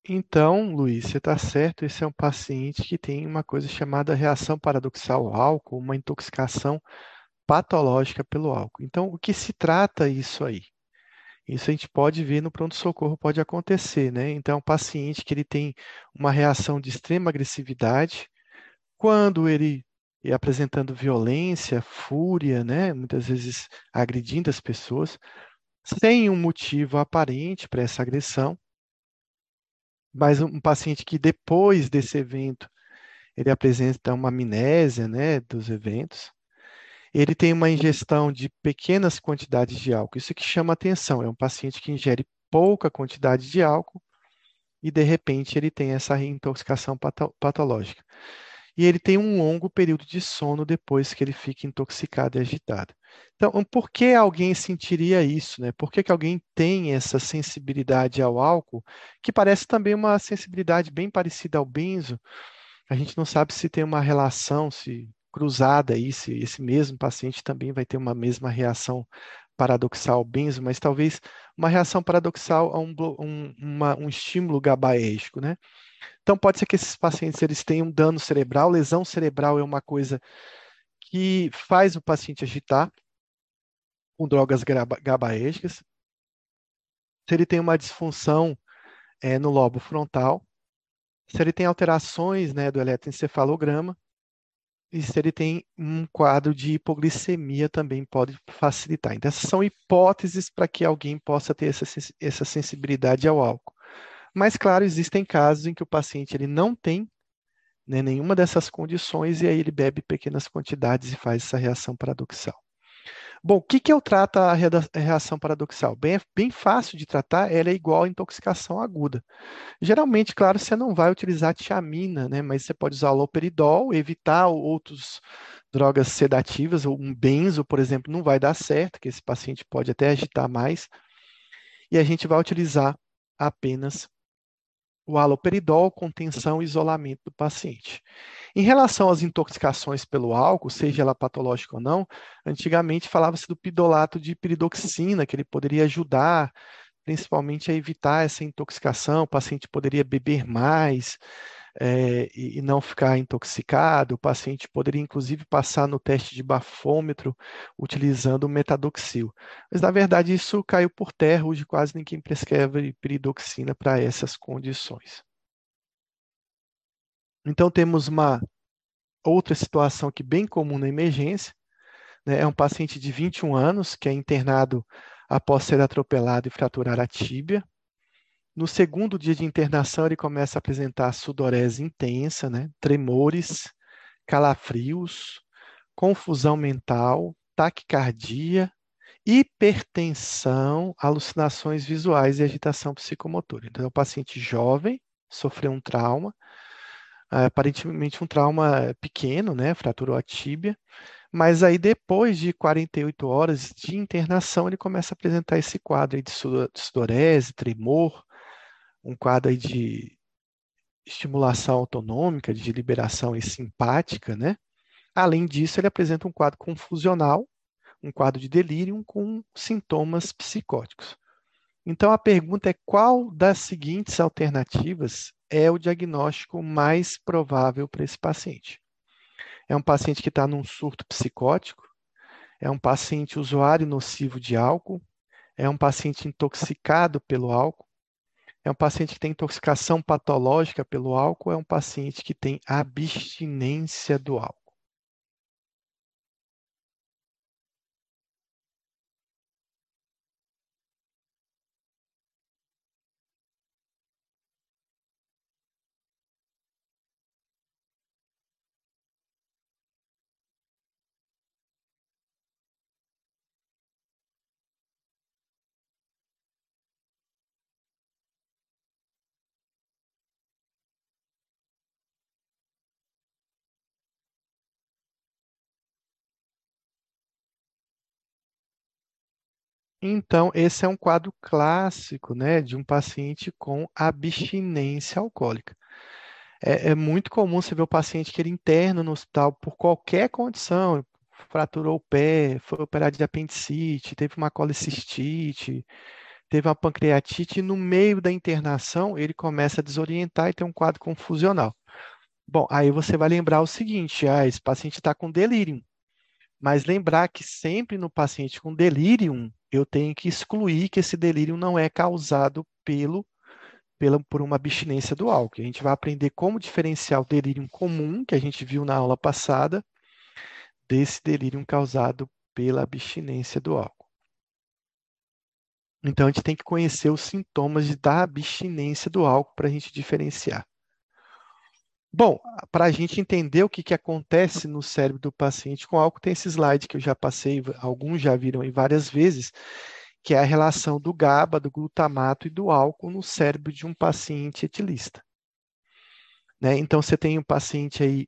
Então, Luiz, você está certo, esse é um paciente que tem uma coisa chamada reação paradoxal ao álcool, uma intoxicação patológica pelo álcool. Então, o que se trata isso aí? Isso a gente pode ver no pronto-socorro, pode acontecer, né? Então, é um paciente que ele tem uma reação de extrema agressividade, quando ele é apresentando violência, fúria, né? Muitas vezes agredindo as pessoas, sem um motivo aparente para essa agressão, mas um paciente que depois desse evento ele apresenta uma amnésia, né, dos eventos, ele tem uma ingestão de pequenas quantidades de álcool. Isso que chama atenção, é um paciente que ingere pouca quantidade de álcool e de repente ele tem essa reintoxicação patológica e ele tem um longo período de sono depois que ele fica intoxicado e agitado. Então, por que alguém sentiria isso? Né? Por que, que alguém tem essa sensibilidade ao álcool, que parece também uma sensibilidade bem parecida ao benzo? A gente não sabe se tem uma relação, se cruzada aí, se esse mesmo paciente também vai ter uma mesma reação paradoxal ao benzo, mas talvez uma reação paradoxal a um, um, uma, um estímulo gabaérgico, né? Então, pode ser que esses pacientes eles tenham dano cerebral. Lesão cerebral é uma coisa que faz o paciente agitar com drogas gabaérgicas. Se ele tem uma disfunção é, no lobo frontal, se ele tem alterações né, do eletroencefalograma, e se ele tem um quadro de hipoglicemia também pode facilitar. Então, essas são hipóteses para que alguém possa ter essa, essa sensibilidade ao álcool. Mas, claro, existem casos em que o paciente ele não tem né, nenhuma dessas condições e aí ele bebe pequenas quantidades e faz essa reação paradoxal. Bom, o que, que eu trato a reação paradoxal? Bem, bem fácil de tratar, ela é igual à intoxicação aguda. Geralmente, claro, você não vai utilizar tiamina, né, mas você pode usar loperidol, evitar outras drogas sedativas, ou um benzo, por exemplo, não vai dar certo, que esse paciente pode até agitar mais. E a gente vai utilizar apenas o haloperidol, contenção e isolamento do paciente. Em relação às intoxicações pelo álcool, seja ela patológica ou não, antigamente falava-se do pidolato de piridoxina, que ele poderia ajudar principalmente a evitar essa intoxicação, o paciente poderia beber mais, é, e, não ficar intoxicado. O paciente poderia, inclusive, passar no teste de bafômetro utilizando metadoxil. Mas, na verdade, isso caiu por terra. Hoje, quase ninguém prescreve piridoxina para essas condições. Então, temos uma outra situação aqui bem comum na emergência. Né? É um paciente de 21 anos que é internado após ser atropelado e fraturar a tíbia. No segundo dia de internação, ele começa a apresentar sudorese intensa, né? tremores, calafrios, confusão mental, taquicardia, hipertensão, alucinações visuais e agitação psicomotora. Então, é um paciente jovem, sofreu um trauma, aparentemente um trauma pequeno, né? Fraturou a tíbia, mas aí depois de 48 horas de internação, ele começa a apresentar esse quadro de sudorese, tremor, um quadro de estimulação autonômica, de liberação simpática, né? Além disso, ele apresenta um quadro confusional, um quadro de delírio com sintomas psicóticos. Então, a pergunta é qual das seguintes alternativas é o diagnóstico mais provável para esse paciente? é um paciente que está num surto psicótico, é um paciente usuário nocivo de álcool, é um paciente intoxicado pelo álcool, é um paciente que tem intoxicação patológica pelo álcool, é um paciente que tem abstinência do álcool. Então, esse é um quadro clássico, né, de um paciente com abstinência alcoólica. É, é muito comum você ver o paciente que ele interna no hospital por qualquer condição, fraturou o pé, foi operado de apendicite, teve uma colicistite, teve uma pancreatite, e no meio da internação ele começa a desorientar e tem um quadro confusional. Bom, aí você vai lembrar o seguinte: ah, esse paciente está com delírio. Mas lembrar que sempre no paciente com delírio, eu tenho que excluir que esse delírio não é causado pelo, pela, por uma abstinência do álcool. A gente vai aprender como diferenciar o delírio comum, que a gente viu na aula passada, desse delírio causado pela abstinência do álcool. Então, a gente tem que conhecer os sintomas da abstinência do álcool para a gente diferenciar. Bom, para a gente entender o que, que acontece no cérebro do paciente com álcool, tem esse slide que eu já passei, alguns já viram aí várias vezes, que é a relação do GABA, do glutamato e do álcool no cérebro de um paciente etilista. Né? Então, você tem um paciente aí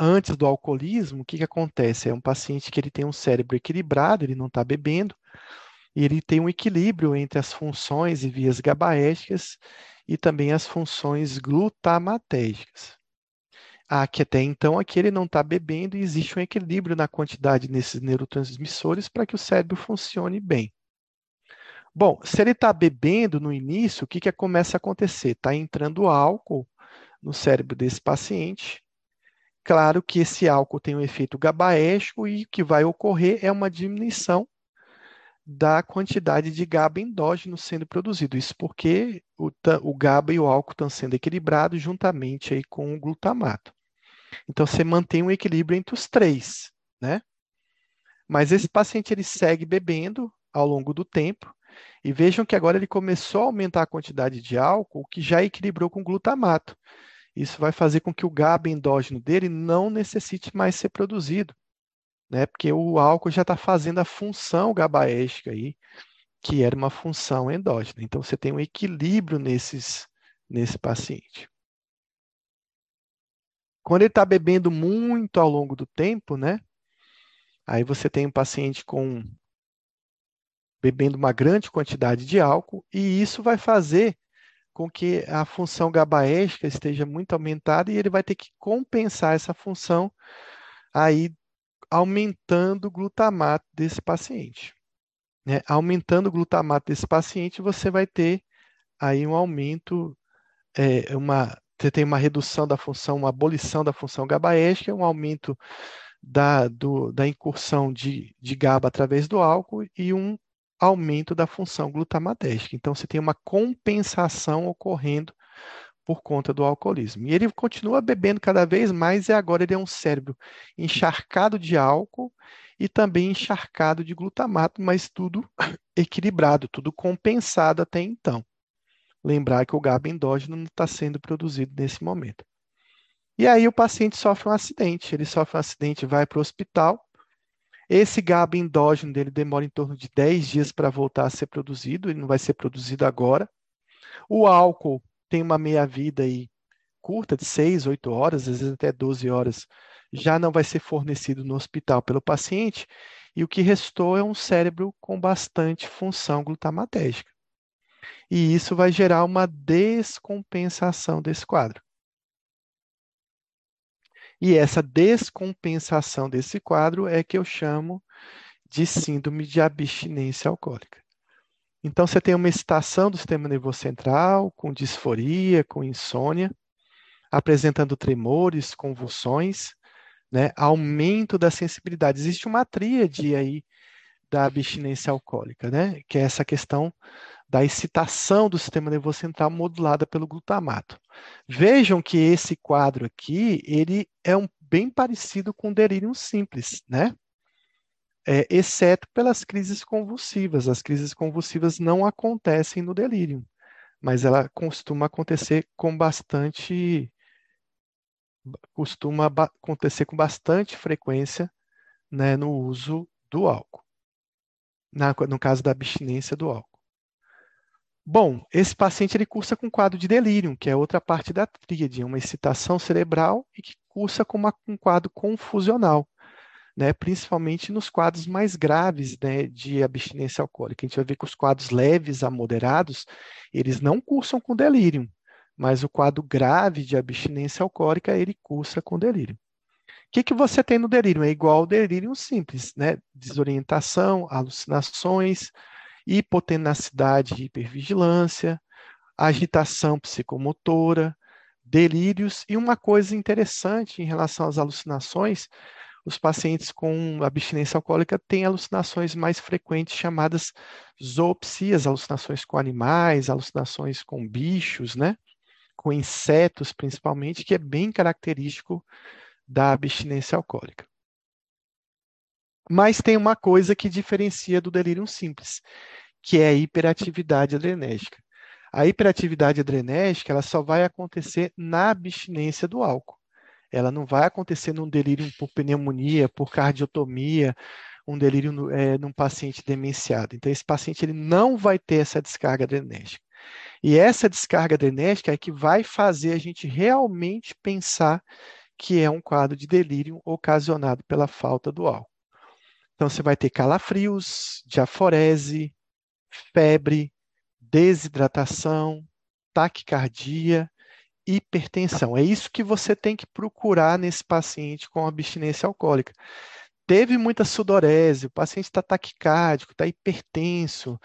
antes do alcoolismo, o que, que acontece? É um paciente que ele tem um cérebro equilibrado, ele não está bebendo, e ele tem um equilíbrio entre as funções e vias gabaéticas e também as funções glutamatérgicas. Ah, que até então aqui ele não está bebendo e existe um equilíbrio na quantidade nesses neurotransmissores para que o cérebro funcione bem. Bom, se ele está bebendo no início, o que, que começa a acontecer? Está entrando álcool no cérebro desse paciente. Claro que esse álcool tem um efeito gabaético e o que vai ocorrer é uma diminuição da quantidade de GABA endógeno sendo produzido. Isso porque o, o GABA e o álcool estão sendo equilibrados juntamente aí com o glutamato. Então você mantém um equilíbrio entre os três, né? Mas esse paciente ele segue bebendo ao longo do tempo e vejam que agora ele começou a aumentar a quantidade de álcool, que já equilibrou com glutamato. Isso vai fazer com que o GABA endógeno dele não necessite mais ser produzido, né? Porque o álcool já está fazendo a função GABAérgica aí, que era uma função endógena. Então você tem um equilíbrio nesses, nesse paciente. Quando ele está bebendo muito ao longo do tempo, né? Aí você tem um paciente com bebendo uma grande quantidade de álcool e isso vai fazer com que a função gabaérgica esteja muito aumentada e ele vai ter que compensar essa função aí aumentando o glutamato desse paciente. Né? Aumentando o glutamato desse paciente, você vai ter aí um aumento, é, uma você tem uma redução da função, uma abolição da função GABAérgica, um aumento da, do, da incursão de, de GABA através do álcool e um aumento da função glutamatérgica. Então, você tem uma compensação ocorrendo por conta do alcoolismo. E ele continua bebendo cada vez mais e agora ele é um cérebro encharcado de álcool e também encharcado de glutamato, mas tudo equilibrado, tudo compensado até então lembrar que o GABA endógeno não está sendo produzido nesse momento. E aí o paciente sofre um acidente, ele sofre um acidente, vai para o hospital. Esse GABA endógeno dele demora em torno de 10 dias para voltar a ser produzido, ele não vai ser produzido agora. O álcool tem uma meia-vida aí curta, de 6, 8 horas, às vezes até 12 horas, já não vai ser fornecido no hospital pelo paciente, e o que restou é um cérebro com bastante função glutamatérgica e isso vai gerar uma descompensação desse quadro. E essa descompensação desse quadro é que eu chamo de síndrome de abstinência alcoólica. Então, você tem uma excitação do sistema nervoso central, com disforia, com insônia, apresentando tremores, convulsões, né? Aumento da sensibilidade. Existe uma tríade aí da abstinência alcoólica, né? Que é essa questão da excitação do sistema nervoso central modulada pelo glutamato. Vejam que esse quadro aqui, ele é um, bem parecido com o delírio simples, né? É, exceto pelas crises convulsivas. As crises convulsivas não acontecem no delírio, mas ela costuma acontecer com bastante costuma acontecer com bastante frequência né, no uso do álcool, na, no caso da abstinência do álcool. Bom, esse paciente ele cursa com quadro de delírio, que é outra parte da tríade, uma excitação cerebral e que cursa com uma, um quadro confusional, né, principalmente nos quadros mais graves né, de abstinência alcoólica. A gente vai ver que os quadros leves a moderados, eles não cursam com delírio, mas o quadro grave de abstinência alcoólica, ele cursa com delírio. O que, que você tem no delírio? É igual ao delírio simples, né? Desorientação, alucinações, hipotenacidade e hipervigilância, agitação psicomotora, delírios e uma coisa interessante em relação às alucinações, os pacientes com abstinência alcoólica têm alucinações mais frequentes chamadas zoopsias, alucinações com animais, alucinações com bichos, né? Com insetos principalmente, que é bem característico da abstinência alcoólica. Mas tem uma coisa que diferencia do delírio simples, que é a hiperatividade adrenérgica. A hiperatividade adrenérgica ela só vai acontecer na abstinência do álcool. Ela não vai acontecer num delírio por pneumonia, por cardiotomia, um delírio é, num paciente demenciado. Então, esse paciente ele não vai ter essa descarga adrenérgica. E essa descarga adrenérgica é que vai fazer a gente realmente pensar que é um quadro de delírio ocasionado pela falta do álcool. Então, você vai ter calafrios, diaforese, febre, desidratação, taquicardia, hipertensão. É isso que você tem que procurar nesse paciente com abstinência alcoólica. Teve muita sudorese, o paciente está taquicárdico, está hipertenso,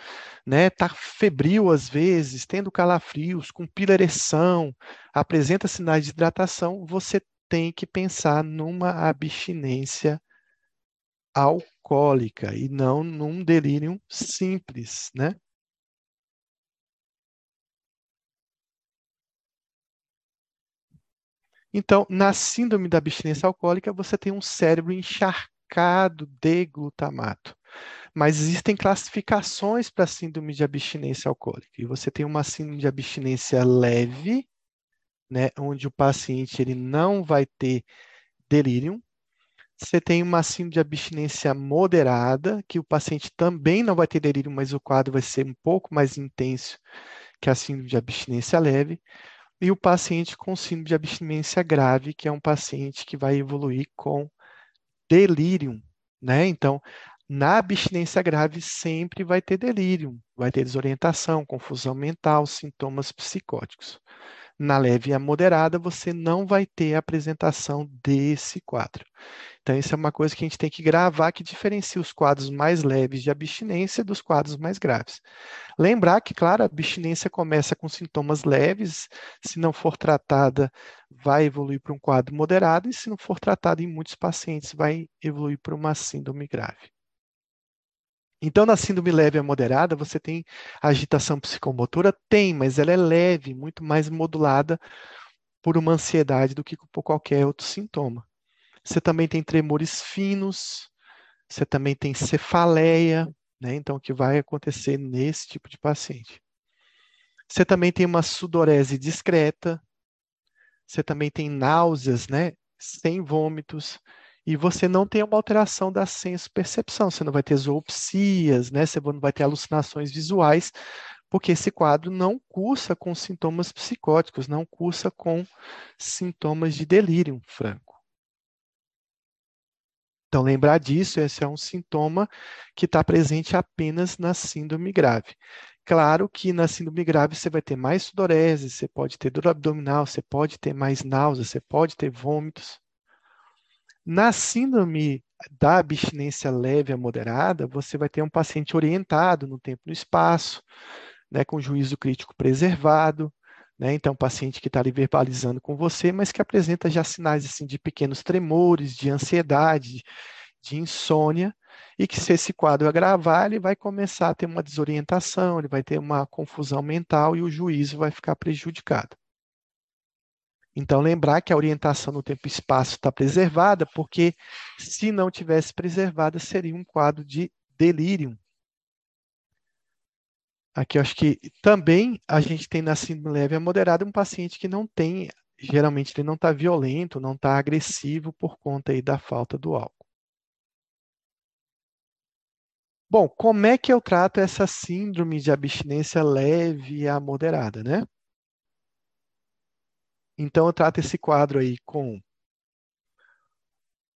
né? Está febril às vezes, tendo calafrios, com pilereção, apresenta sinais de hidratação, você tem que pensar numa abstinência alcoólica e não num delírio simples, né? Então, na síndrome da abstinência alcoólica, você tem um cérebro encharcado de glutamato. Mas existem classificações para síndrome de abstinência alcoólica. E você tem uma síndrome de abstinência leve, né, onde o paciente ele não vai ter delírio. Você tem uma síndrome de abstinência moderada, que o paciente também não vai ter delírio, mas o quadro vai ser um pouco mais intenso que a síndrome de abstinência leve e o paciente com síndrome de abstinência grave, que é um paciente que vai evoluir com delírio, né? Então, na abstinência grave sempre vai ter delírio, vai ter desorientação, confusão mental, sintomas psicóticos. Na leve e a moderada, você não vai ter a apresentação desse quadro. Então, isso é uma coisa que a gente tem que gravar que diferencia os quadros mais leves de abstinência dos quadros mais graves. Lembrar que, claro, a abstinência começa com sintomas leves, se não for tratada, vai evoluir para um quadro moderado, e se não for tratada em muitos pacientes, vai evoluir para uma síndrome grave. Então, na síndrome leve a moderada, você tem agitação psicomotora? Tem, mas ela é leve, muito mais modulada por uma ansiedade do que por qualquer outro sintoma. Você também tem tremores finos, você também tem cefaleia, né? Então, o que vai acontecer nesse tipo de paciente? Você também tem uma sudorese discreta, você também tem náuseas, né? Sem vômitos, e você não tem uma alteração da senso-percepção, você não vai ter zoopsias, né? você não vai ter alucinações visuais, porque esse quadro não cursa com sintomas psicóticos, não cursa com sintomas de delírio franco. Então, lembrar disso, esse é um sintoma que está presente apenas na síndrome grave. Claro que na síndrome grave você vai ter mais sudorese, você pode ter dor abdominal, você pode ter mais náuseas, você pode ter vômitos. Na síndrome da abstinência leve a moderada, você vai ter um paciente orientado no tempo e no espaço, né, com juízo crítico preservado, Né? Então, paciente que está ali verbalizando com você, mas que apresenta já sinais assim, de pequenos tremores, de ansiedade, de insônia, e que se esse quadro agravar, ele vai começar a ter uma desorientação, ele vai ter uma confusão mental e o juízo vai ficar prejudicado. Então, lembrar que a orientação no tempo e espaço está preservada, porque se não tivesse preservada, seria um quadro de delírio. Aqui eu acho que também a gente tem na síndrome leve a moderada um paciente que não tem, geralmente ele não está violento, não está agressivo por conta aí da falta do álcool. Bom, como é que eu trato essa síndrome de abstinência leve a moderada, né? Então, eu trato esse quadro aí com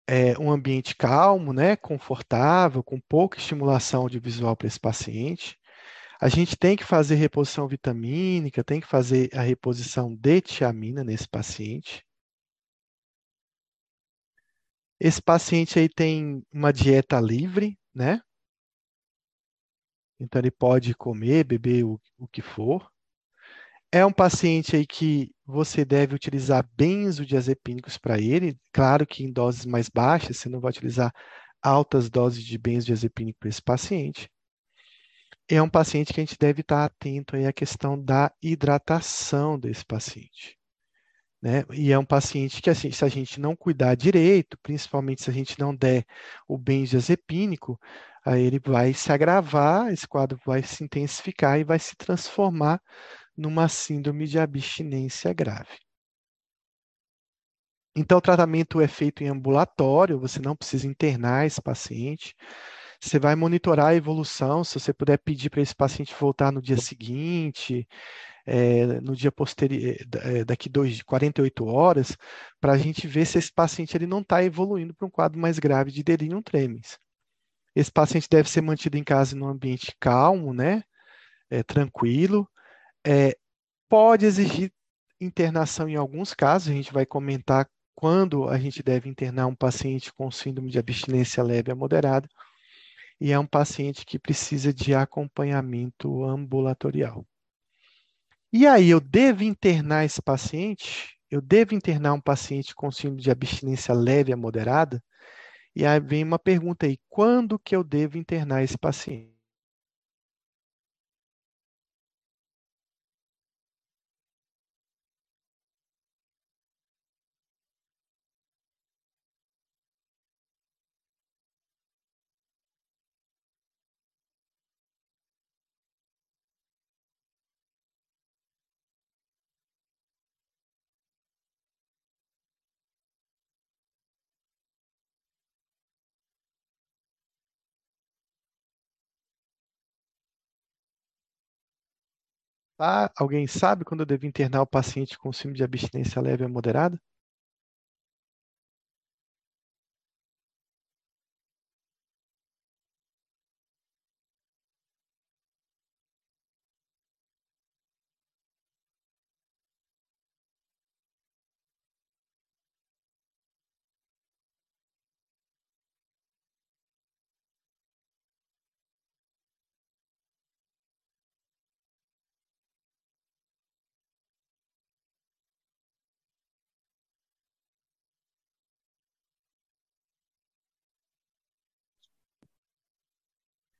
é, um ambiente calmo, né, confortável, com pouca estimulação audiovisual para esse paciente. A gente tem que fazer reposição vitamínica, tem que fazer a reposição de tiamina nesse paciente. Esse paciente aí tem uma dieta livre, né? Então ele pode comer, beber o, o que for. É um paciente aí que você deve utilizar benzodiazepínicos para ele. Claro que em doses mais baixas, você não vai utilizar altas doses de benzodiazepínico para esse paciente. É um paciente que a gente deve estar atento aí à questão da hidratação desse paciente. Né? E é um paciente que, assim, se a gente não cuidar direito, principalmente se a gente não der o benzodiazepínico, aí ele vai se agravar, esse quadro vai se intensificar e vai se transformar numa síndrome de abstinência grave. Então, o tratamento é feito em ambulatório, você não precisa internar esse paciente. Você vai monitorar a evolução, se você puder pedir para esse paciente voltar no dia seguinte, é, no dia posterior, é, daqui dois, 48 horas, para a gente ver se esse paciente ele não está evoluindo para um quadro mais grave de delirium tremens. Esse paciente deve ser mantido em casa em um ambiente calmo, né? É, tranquilo, é, pode exigir internação em alguns casos, a gente vai comentar quando a gente deve internar um paciente com síndrome de abstinência leve a moderada, e é um paciente que precisa de acompanhamento ambulatorial. E aí, eu devo internar esse paciente? Eu devo internar um paciente com síndrome de abstinência leve a moderada? E aí vem uma pergunta aí, quando que eu devo internar esse paciente? Tá? Alguém sabe quando eu devo internar o paciente com síndrome de abstinência leve a moderada?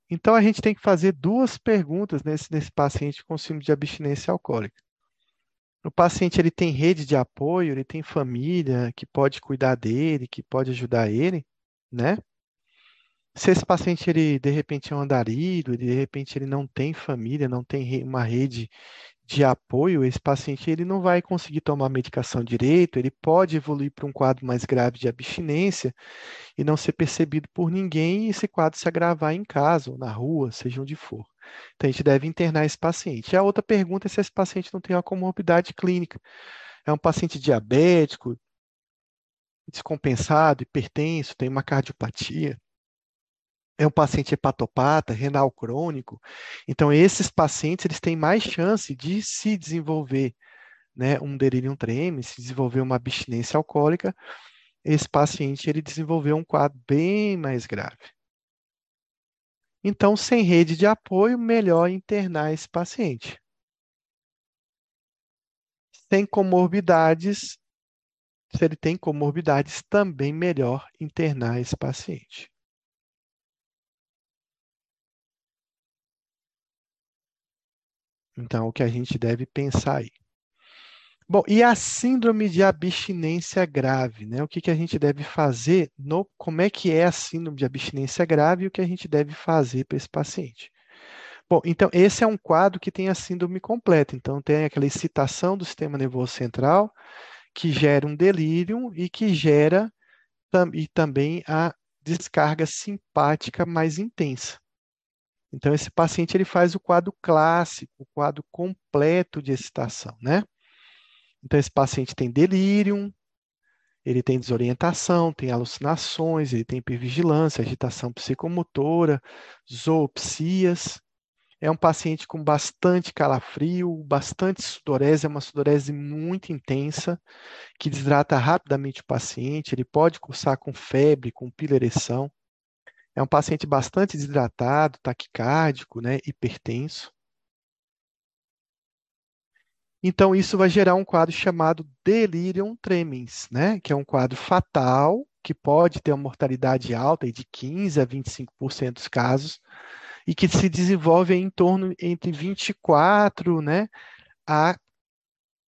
Então, a gente tem que fazer duas perguntas nesse, nesse paciente com síndrome de abstinência alcoólica. O paciente ele tem rede de apoio, ele tem família que pode cuidar dele, que pode ajudar ele, né? Se esse paciente ele de repente é um andarilho, ele, de repente ele não tem família, não tem uma rede de apoio, esse paciente ele não vai conseguir tomar medicação direito, ele pode evoluir para um quadro mais grave de abstinência e não ser percebido por ninguém e esse quadro se agravar em casa ou na rua, seja onde for. Então, a gente deve internar esse paciente. E a outra pergunta é se esse paciente não tem uma comorbidade clínica. É um paciente diabético, descompensado, hipertenso, tem uma cardiopatia é um paciente hepatopata, renal crônico. Então, esses pacientes eles têm mais chance de se desenvolver né, um delirium tremens, se desenvolver uma abstinência alcoólica. Esse paciente ele desenvolveu um quadro bem mais grave. Então, sem rede de apoio, melhor internar esse paciente. Sem comorbidades, se ele tem comorbidades, também melhor internar esse paciente. Então, o que a gente deve pensar aí. Bom, e a síndrome de abstinência grave, né? O que, que a gente deve fazer no, como é que é a síndrome de abstinência grave e o que a gente deve fazer para esse paciente? Bom, então esse é um quadro que tem a síndrome completa. Então tem aquela excitação do sistema nervoso central que gera um delírio e que gera e também a descarga simpática mais intensa. Então esse paciente ele faz o quadro clássico, o quadro completo de excitação, né? Então, esse paciente tem delírio, ele tem desorientação, tem alucinações, ele tem hipervigilância, agitação psicomotora, zoopsias. É um paciente com bastante calafrio, bastante sudorese, é uma sudorese muito intensa, que desidrata rapidamente o paciente. Ele pode cursar com febre, com pilereção. É um paciente bastante desidratado, taquicárdico, né, hipertenso. Então, isso vai gerar um quadro chamado delirium tremens, né? que é um quadro fatal, que pode ter uma mortalidade alta de 15 a 25% dos casos, e que se desenvolve em torno entre 24 né, a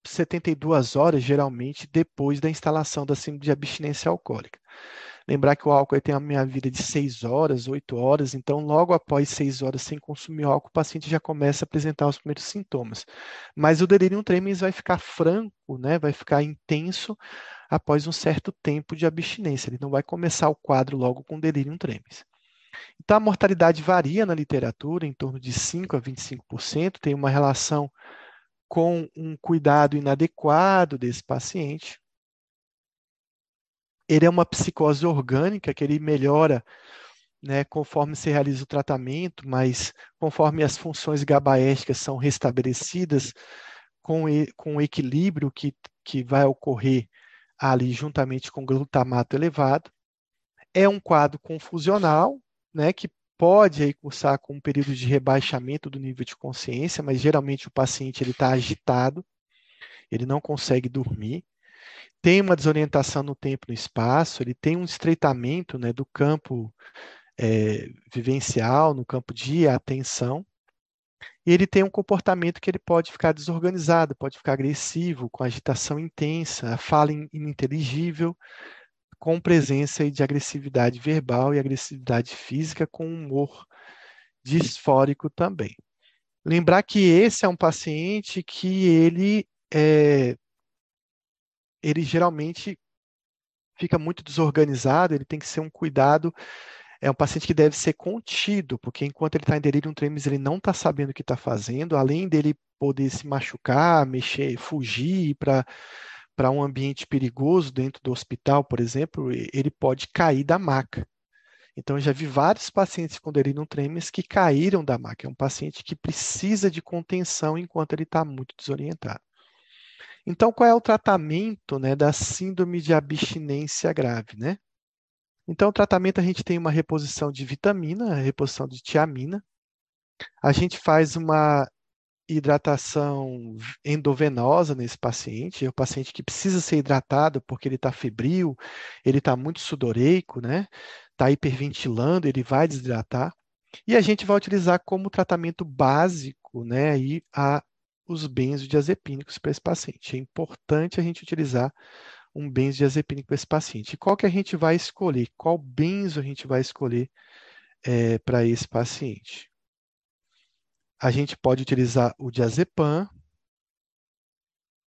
72 horas, geralmente, depois da instalação da síndrome de abstinência alcoólica. Lembrar que o álcool tem a minha vida de 6 horas, 8 horas, então logo após 6 horas sem consumir álcool, o paciente já começa a apresentar os primeiros sintomas. Mas o delírio tremens vai ficar franco, né? vai ficar intenso após um certo tempo de abstinência. Ele não vai começar o quadro logo com delírio tremens. Então, a mortalidade varia na literatura, em torno de 5 a 25%, tem uma relação com um cuidado inadequado desse paciente ele é uma psicose orgânica, que ele melhora né, conforme se realiza o tratamento, mas conforme as funções gabaérticas são restabelecidas, com, com o equilíbrio que, que vai ocorrer ali juntamente com glutamato elevado. É um quadro confusional, né, que pode aí cursar com um período de rebaixamento do nível de consciência, mas geralmente o paciente ele está agitado, ele não consegue dormir, tem uma desorientação no tempo e no espaço, ele tem um estreitamento né, do campo é, vivencial, no campo de atenção, e ele tem um comportamento que ele pode ficar desorganizado, pode ficar agressivo, com agitação intensa, fala ininteligível, com presença de agressividade verbal e agressividade física, com humor disfórico também. Lembrar que esse é um paciente que ele é, ele geralmente fica muito desorganizado, ele tem que ser um cuidado. É um paciente que deve ser contido, porque enquanto ele está em delírio tremens, ele não está sabendo o que está fazendo, além dele poder se machucar, mexer, fugir para para um ambiente perigoso dentro do hospital, por exemplo, ele pode cair da maca. Então, eu já vi vários pacientes com delírio tremens que caíram da maca. É um paciente que precisa de contenção enquanto ele está muito desorientado. Então, qual é o tratamento né, da síndrome de abstinência grave? Né? Então, o tratamento a gente tem uma reposição de vitamina, reposição de tiamina. A gente faz uma hidratação endovenosa nesse paciente, é o paciente que precisa ser hidratado porque ele está febril, ele está muito sudoreico, né? Está hiperventilando, ele vai desidratar. E a gente vai utilizar como tratamento básico, né, aí a os benzodiazepínicos para esse paciente. É importante a gente utilizar um benzodiazepínico para esse paciente. E qual que a gente vai escolher? Qual benzo a gente vai escolher é, para esse paciente? A gente pode utilizar o diazepam,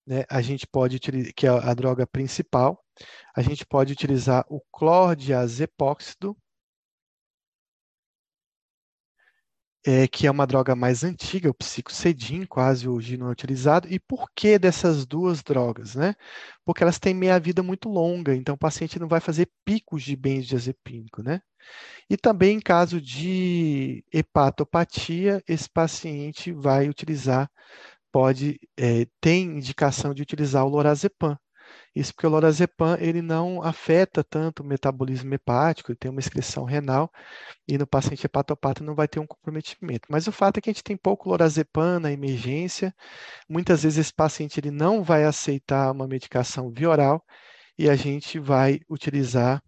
né? a gente pode utilizar, que é a droga principal, a gente pode utilizar o clordiazepóxido, é, que é uma droga mais antiga, o psicocedin, quase hoje não é utilizado. E por que dessas duas drogas? Né? Porque elas têm meia-vida muito longa, então o paciente não vai fazer picos de benzodiazepínico. Né? E também em caso de hepatopatia, esse paciente vai utilizar, pode, é, tem indicação de utilizar o lorazepam, Isso porque o lorazepam ele não afeta tanto o metabolismo hepático, ele tem uma excreção renal e no paciente hepatopata não vai ter um comprometimento. Mas o fato é que a gente tem pouco lorazepam na emergência, muitas vezes esse paciente ele não vai aceitar uma medicação via oral e a gente vai utilizar,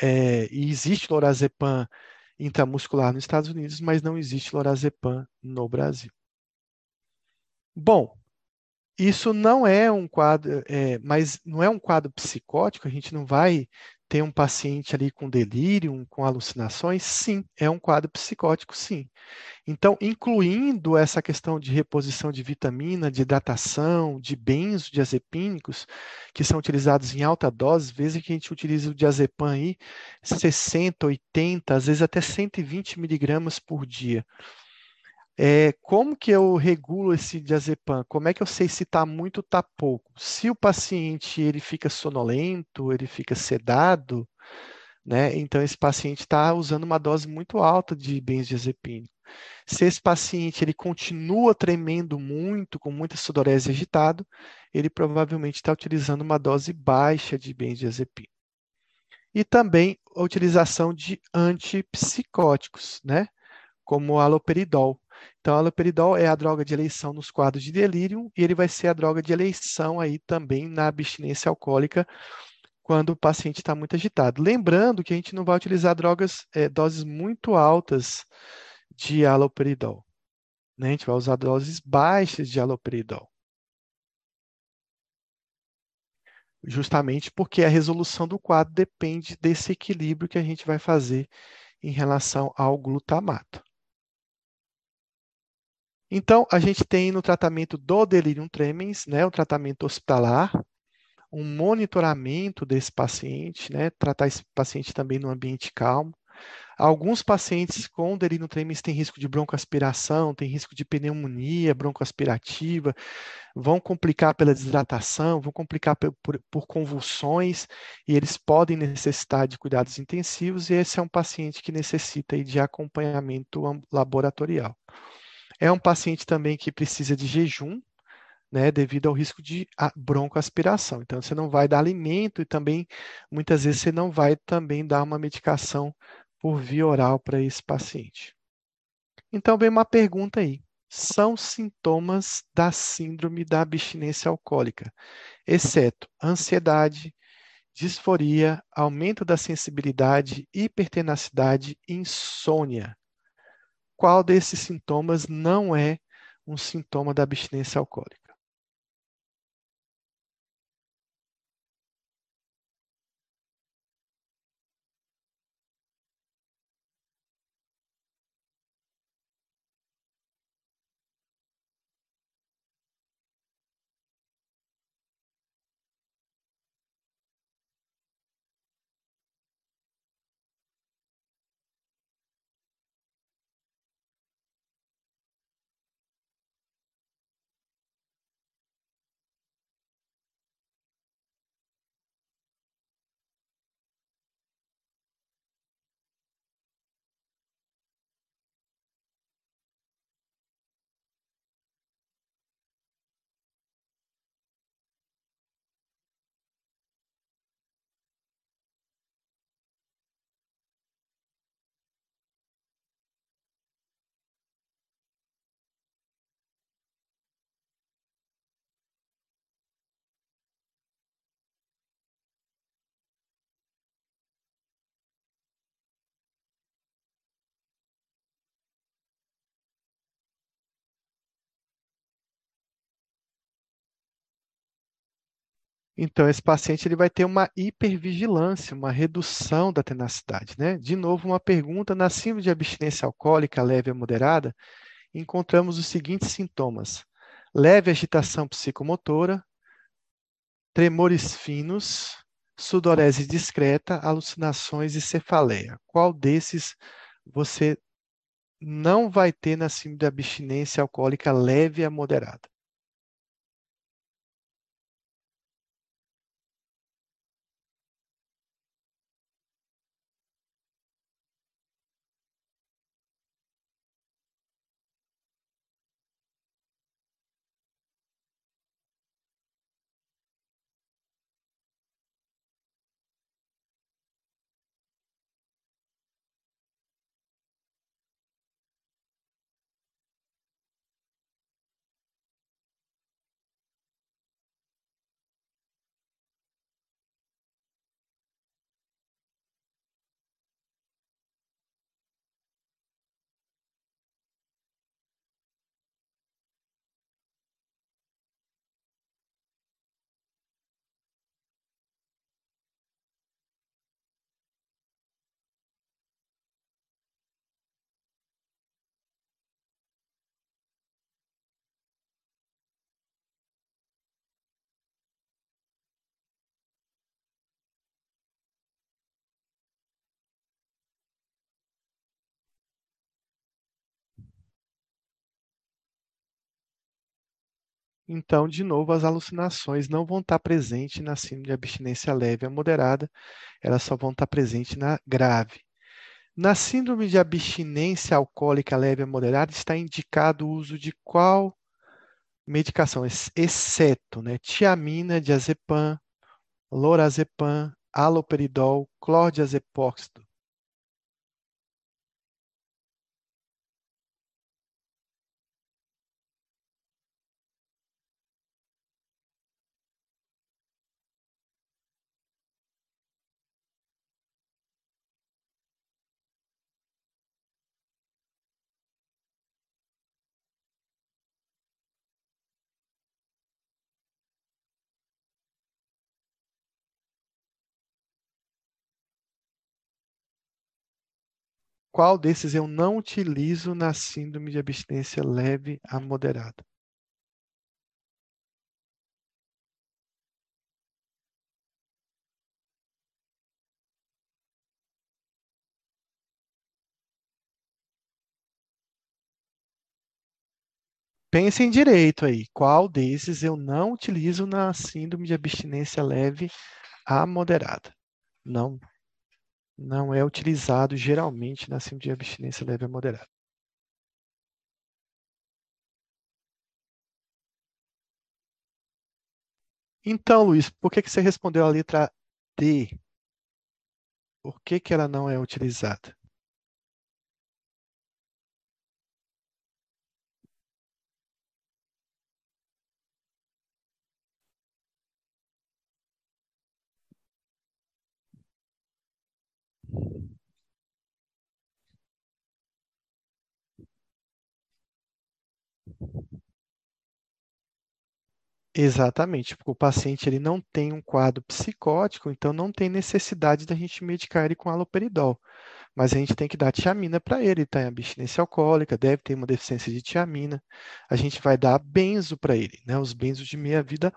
é, e existe lorazepam intramuscular nos Estados Unidos, mas não existe lorazepam no Brasil. Bom, isso não é um quadro, é, mas não é um quadro psicótico, a gente não vai ter um paciente ali com delírio, com alucinações? Sim, é um quadro psicótico, sim. Então, incluindo essa questão de reposição de vitamina, de hidratação, de benzodiazepínicos, que são utilizados em alta dose, vezes que a gente utiliza o diazepam aí, 60, 80, às vezes até 120 miligramas por dia. É, como que eu regulo esse diazepam? Como é que eu sei se está muito ou está pouco? Se o paciente ele fica sonolento, ele fica sedado, né? Então esse paciente está usando uma dose muito alta de benzodiazepínico. Se esse paciente ele continua tremendo muito, com muita sudorese agitado, ele provavelmente está utilizando uma dose baixa de benzodiazepina. E também a utilização de antipsicóticos, né? Como o aloperidol. Então, a haloperidol é a droga de eleição nos quadros de delírio e ele vai ser a droga de eleição aí também na abstinência alcoólica quando o paciente está muito agitado. Lembrando que a gente não vai utilizar drogas, é, doses muito altas de haloperidol. Né? A gente vai usar doses baixas de haloperidol. Justamente porque a resolução do quadro depende desse equilíbrio que a gente vai fazer em relação ao glutamato. Então, a gente tem no tratamento do delirium tremens, né, o tratamento hospitalar, um monitoramento desse paciente, né, tratar esse paciente também no ambiente calmo. Alguns pacientes com delirium tremens têm risco de broncoaspiração, têm risco de pneumonia broncoaspirativa, vão complicar pela desidratação, vão complicar por, por, por convulsões, e eles podem necessitar de cuidados intensivos, e esse é um paciente que necessita de acompanhamento laboratorial. É um paciente também que precisa de jejum, né, devido ao risco de broncoaspiração. Então, você não vai dar alimento e também, muitas vezes, você não vai também dar uma medicação por via oral para esse paciente. Então, vem uma pergunta aí. São sintomas da síndrome da abstinência alcoólica, exceto ansiedade, disforia, aumento da sensibilidade, hipertenacidade, insônia qual desses sintomas não é um sintoma da abstinência alcoólica? Então, esse paciente ele vai ter uma hipervigilância, uma redução da tenacidade. Né? De novo, uma pergunta: na síndrome de abstinência alcoólica leve a moderada, encontramos os seguintes sintomas: leve agitação psicomotora, tremores finos, sudorese discreta, alucinações e cefaleia. Qual desses você não vai ter na síndrome de abstinência alcoólica leve a moderada? Então, de novo, as alucinações não vão estar presentes na síndrome de abstinência leve a moderada, elas só vão estar presentes na grave. Na síndrome de abstinência alcoólica leve a moderada, está indicado o uso de qual medicação, exceto né, tiamina, diazepam, lorazepam, haloperidol, clordiazepóxido. Qual desses eu não utilizo na síndrome de abstinência leve a moderada? Pensem direito aí. Qual desses eu não utilizo na síndrome de abstinência leve a moderada? Não, não é utilizado geralmente na síndrome de abstinência leve a moderada. Então, Luiz, por que que você respondeu a letra D? Por que que ela não é utilizada? Exatamente, porque o paciente ele não tem um quadro psicótico, então não tem necessidade da gente medicar ele com haloperidol. Mas a gente tem que dar tiamina para ele, está em abstinência alcoólica, deve ter uma deficiência de tiamina. A gente vai dar benzo para ele, né? Os benzos de meia-vida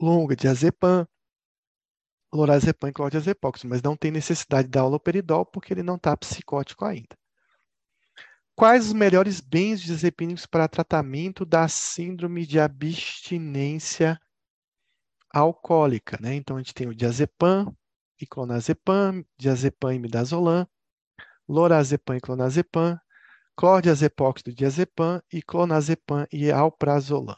longa, diazepam, lorazepam e clordiazepóxido, mas não tem necessidade de dar haloperidol porque ele não está psicótico ainda. Quais os melhores benzodiazepínicos para tratamento da síndrome de abstinência alcoólica? Né? Então, a gente tem o diazepam e clonazepam, diazepam e midazolam, lorazepam e clonazepam, clordiazepóxido diazepam e clonazepam e alprazolam.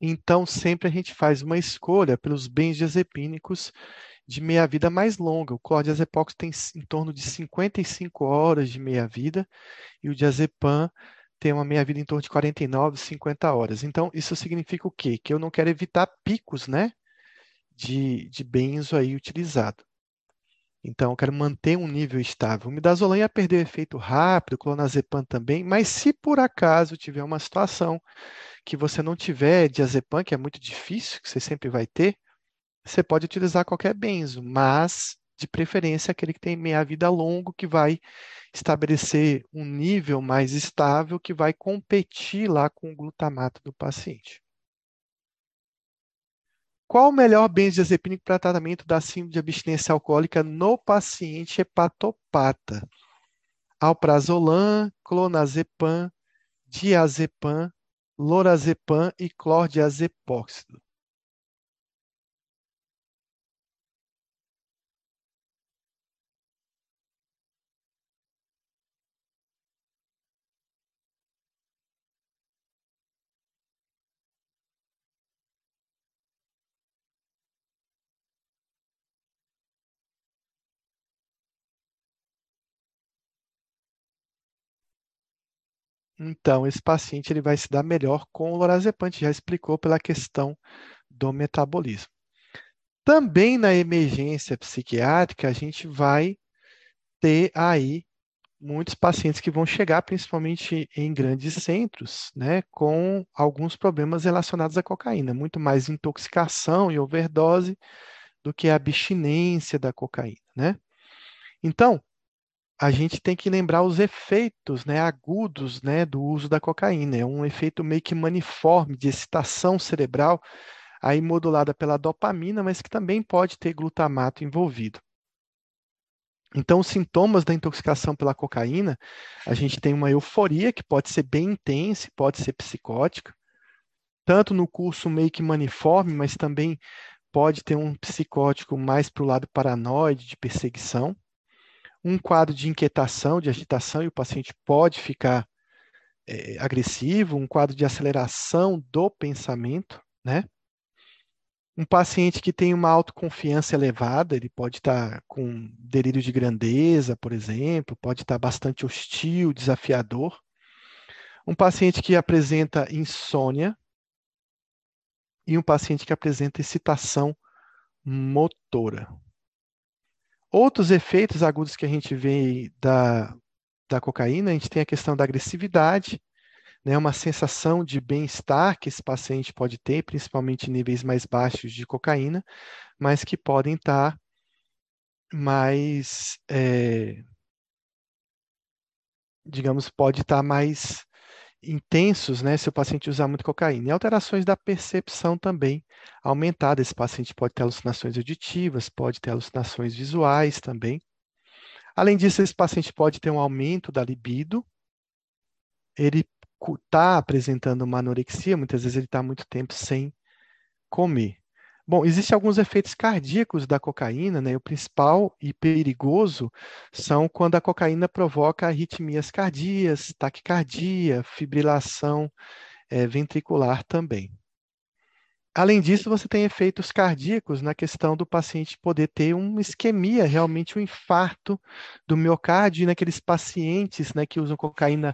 Então, sempre a gente faz uma escolha pelos benzodiazepínicos de meia-vida mais longa. O clordiazepam tem em torno de 55 horas de meia-vida e o diazepam tem uma meia-vida em torno de 49, 50 horas. Então, isso significa o quê? Que eu não quero evitar picos, né, de, de benzo aí utilizado. Então, eu quero manter um nível estável. O midazolam ia perder efeito rápido, o clonazepam também, mas se por acaso tiver uma situação que você não tiver diazepam, que é muito difícil, que você sempre vai ter, você pode utilizar qualquer benzo, mas de preferência aquele que tem meia-vida longo, que vai estabelecer um nível mais estável, que vai competir lá com o glutamato do paciente. Qual o melhor benzodiazepínico para tratamento da síndrome de abstinência alcoólica no paciente hepatopata? Alprazolam, clonazepam, diazepam, lorazepam e clordiazepóxido. Então, esse paciente ele vai se dar melhor com o lorazepam, já explicou pela questão do metabolismo. Também na emergência psiquiátrica, a gente vai ter aí muitos pacientes que vão chegar, principalmente em grandes centros, né, com alguns problemas relacionados à cocaína, muito mais intoxicação e overdose do que a abstinência da cocaína, né? Então, a gente tem que lembrar os efeitos, né, agudos, né, do uso da cocaína. É um efeito meio que maniforme de excitação cerebral, aí modulada pela dopamina, mas que também pode ter glutamato envolvido. Então, os sintomas da intoxicação pela cocaína, a gente tem uma euforia que pode ser bem intensa, pode ser psicótica, tanto no curso meio que maniforme, mas também pode ter um psicótico mais para o lado paranoide, de perseguição, um quadro de inquietação, de agitação, e o paciente pode ficar é, agressivo, um quadro de aceleração do pensamento, né? Um paciente que tem uma autoconfiança elevada, ele pode estar com delírio de grandeza, por exemplo, pode estar bastante hostil, desafiador. Um paciente que apresenta insônia e um paciente que apresenta excitação motora. Outros efeitos agudos que a gente vê da, da cocaína, a gente tem a questão da agressividade, né, uma sensação de bem-estar que esse paciente pode ter, principalmente em níveis mais baixos de cocaína, mas que podem estar mais, é, digamos, pode estar mais intensos, né, se o paciente usar muito cocaína. E alterações da percepção também aumentada. Esse paciente pode ter alucinações auditivas, pode ter alucinações visuais também. Além disso, esse paciente pode ter um aumento da libido. Ele está apresentando uma anorexia, muitas vezes ele está muito tempo sem comer. Bom, existem alguns efeitos cardíacos da cocaína, né? O principal e perigoso são quando a cocaína provoca arritmias cardíacas, taquicardia, fibrilação é, ventricular também. Além disso, você tem efeitos cardíacos na questão do paciente poder ter uma isquemia, realmente um infarto do miocárdio, e naqueles pacientes né, que usam cocaína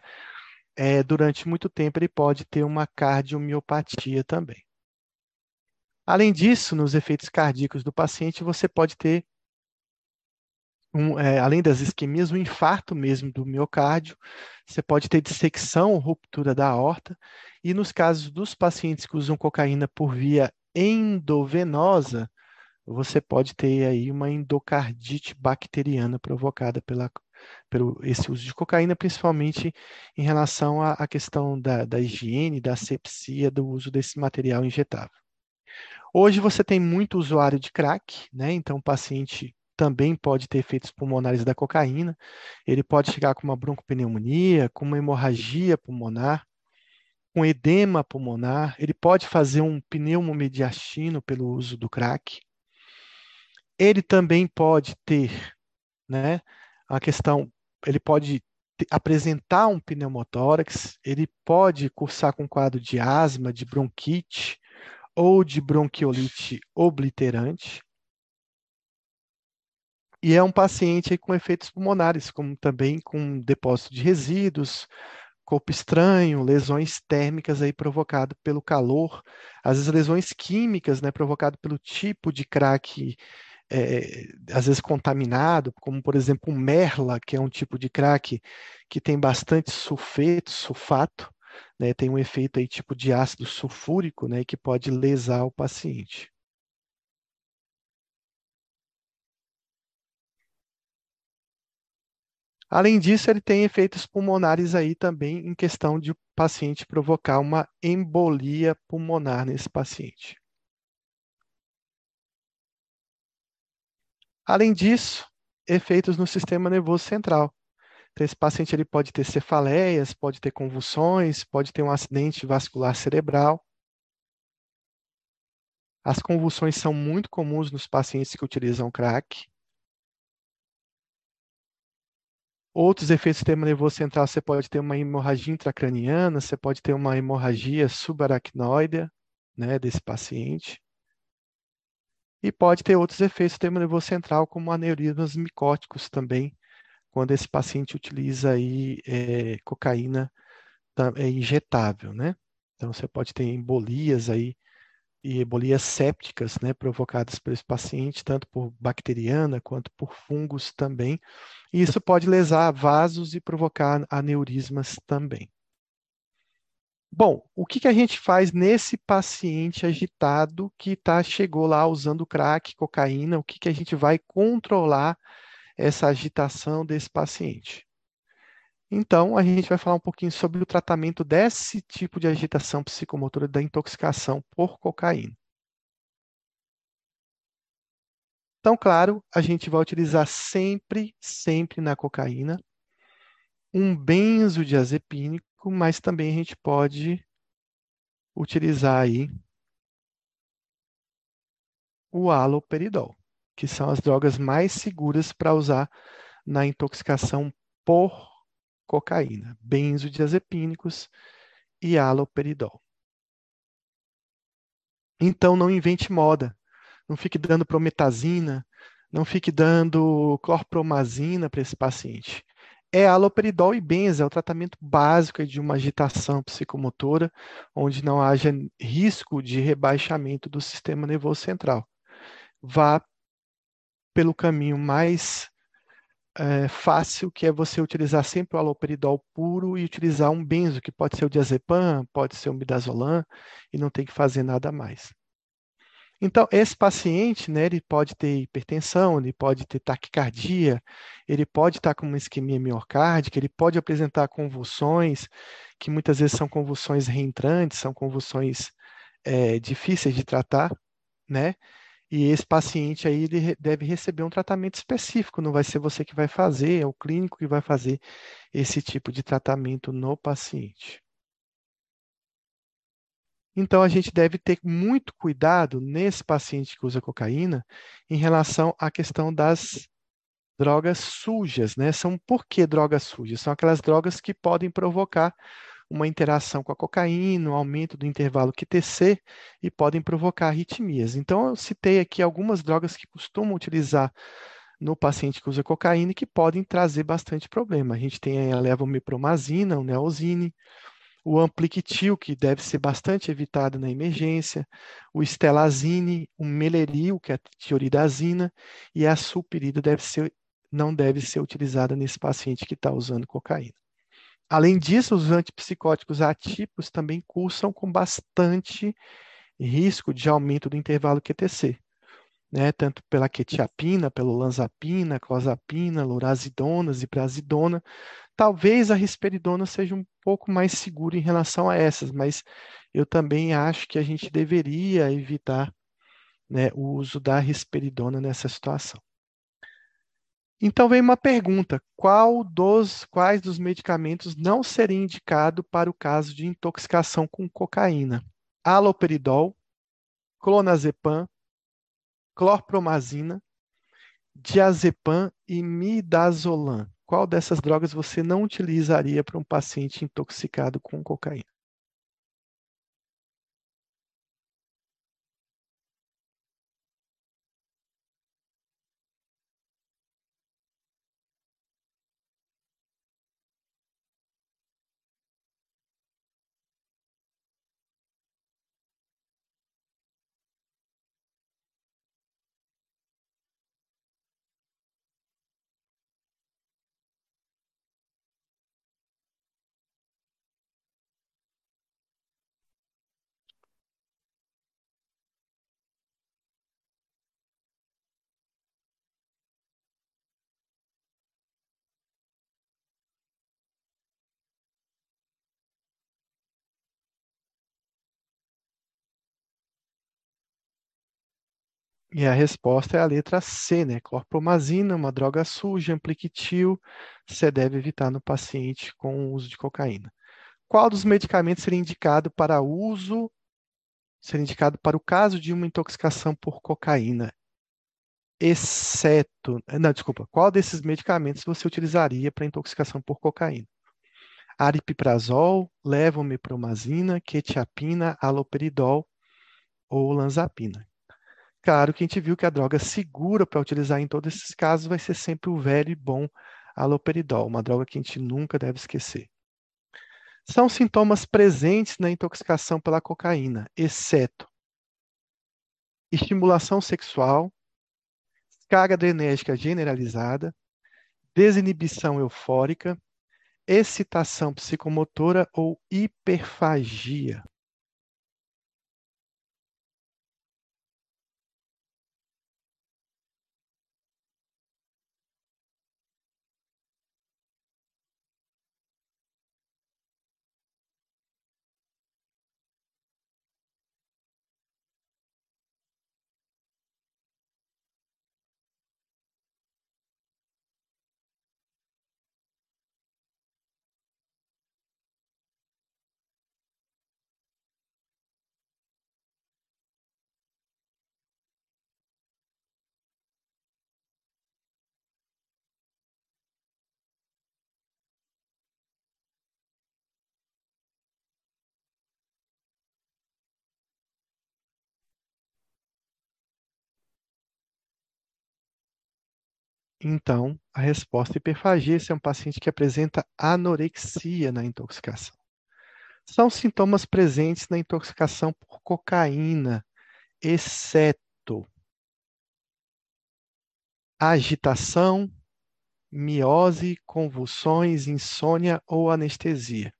é, durante muito tempo, ele pode ter uma cardiomiopatia também. Além disso, nos efeitos cardíacos do paciente, você pode ter, um, é, além das isquemias, um infarto mesmo do miocárdio, você pode ter dissecção, ruptura da aorta, e nos casos dos pacientes que usam cocaína por via endovenosa, você pode ter aí uma endocardite bacteriana provocada pela pelo esse uso de cocaína, principalmente em relação à, à questão da, da higiene, da asepsia do uso desse material injetável. Hoje você tem muito usuário de crack, né? Então o paciente também pode ter efeitos pulmonares da cocaína. Ele pode chegar com uma broncopneumonia, com uma hemorragia pulmonar, com edema pulmonar. Ele pode fazer um pneumomediastino pelo uso do crack. Ele também pode ter, né, a questão, ele pode apresentar um pneumotórax, ele pode cursar com quadro de asma, de bronquite ou de bronquiolite obliterante. E é um paciente com efeitos pulmonares, como também com depósito de resíduos, corpo estranho, lesões térmicas aí provocado pelo calor, às vezes lesões químicas, né, provocado pelo tipo de crack é, às vezes contaminado, como por exemplo o merla, que é um tipo de crack que tem bastante sulfeto, sulfato, né, tem um efeito aí tipo de ácido sulfúrico, né, que pode lesar o paciente. Além disso, ele tem efeitos pulmonares aí também em questão de o paciente provocar uma embolia pulmonar nesse paciente. Além disso, efeitos no sistema nervoso central. Então, esse paciente ele pode ter cefaleias, pode ter convulsões, pode ter um acidente vascular cerebral. As convulsões são muito comuns nos pacientes que utilizam crack. Outros efeitos do sistema nervoso central, você pode ter uma hemorragia intracraniana, você pode ter uma hemorragia subaracnoide, né, desse paciente. E pode ter outros efeitos do sistema nervoso central, como aneurismas micóticos também, quando esse paciente utiliza aí, é, cocaína é injetável, né? Então você pode ter embolias aí e embolias sépticas, né, provocadas por esse paciente, tanto por bacteriana quanto por fungos também. E isso pode lesar vasos e provocar aneurismas também. Bom, o que, que a gente faz nesse paciente agitado que tá, chegou lá usando crack, cocaína? O que, que a gente vai controlar essa agitação desse paciente? Então, a gente vai falar um pouquinho sobre o tratamento desse tipo de agitação psicomotora da intoxicação por cocaína. Então, claro, a gente vai utilizar sempre, sempre na cocaína um benzodiazepínico, mas também a gente pode utilizar aí o haloperidol, que são as drogas mais seguras para usar na intoxicação por cocaína, benzodiazepínicos e haloperidol. Então não invente moda, não fique dando prometazina, não fique dando clorpromazina para esse paciente. É haloperidol e benza, é o tratamento básico de uma agitação psicomotora, onde não haja risco de rebaixamento do sistema nervoso central. Vá pelo caminho mais é, fácil, que é você utilizar sempre o haloperidol puro e utilizar um benzo, que pode ser o diazepam, pode ser o midazolam, e não tem que fazer nada mais. Então, esse paciente, né, ele pode ter hipertensão, ele pode ter taquicardia, ele pode estar com uma isquemia miocárdica, ele pode apresentar convulsões, que muitas vezes são convulsões reentrantes, são convulsões é, difíceis de tratar, né? E esse paciente aí ele deve receber um tratamento específico, não vai ser você que vai fazer, é o clínico que vai fazer esse tipo de tratamento no paciente. Então, a gente deve ter muito cuidado nesse paciente que usa cocaína em relação à questão das drogas sujas, né? São por que drogas sujas? São aquelas drogas que podem provocar uma interação com a cocaína, um aumento do intervalo QTC e podem provocar arritmias. Então, eu citei aqui algumas drogas que costumam utilizar no paciente que usa cocaína e que podem trazer bastante problema. A gente tem a levomepromazina, o neosine, o ampliquitil, que deve ser bastante evitado na emergência, o estelazine, o meleril, que é a tioridazina, e a sulpirida deve ser, não deve ser utilizada nesse paciente que está usando cocaína. Além disso, os antipsicóticos atípicos também cursam com bastante risco de aumento do intervalo QTC, né? tanto pela quetiapina, pelo lanzapina, clozapina, lorazidona, ziprasidona. Talvez a risperidona seja um pouco mais segura em relação a essas, mas eu também acho que a gente deveria evitar né, o uso da risperidona nessa situação. Então vem uma pergunta: qual dos quais dos medicamentos não seria indicado para o caso de intoxicação com cocaína? Haloperidol, clonazepam, clorpromazina, diazepam e midazolam. Qual dessas drogas você não utilizaria para um paciente intoxicado com cocaína? E a resposta é a letra C, né? Clorpromazina, uma droga suja, ampliquitil, você deve evitar no paciente com o uso de cocaína. Qual dos medicamentos seria indicado para uso, seria indicado para o caso de uma intoxicação por cocaína? Exceto, não, desculpa, qual desses medicamentos você utilizaria para intoxicação por cocaína? Aripiprazol, levomepromazina, quetiapina, aloperidol ou lanzapina. Claro que a gente viu que a droga segura para utilizar em todos esses casos vai ser sempre o velho e bom haloperidol, uma droga que a gente nunca deve esquecer. São sintomas presentes na intoxicação pela cocaína, exceto estimulação sexual, carga adrenérgica generalizada, desinibição eufórica, excitação psicomotora ou hiperfagia. Então, a resposta hiperfagia. É um paciente que apresenta anorexia na intoxicação. São sintomas presentes na intoxicação por cocaína, exceto agitação, miose, convulsões, insônia ou anestesia.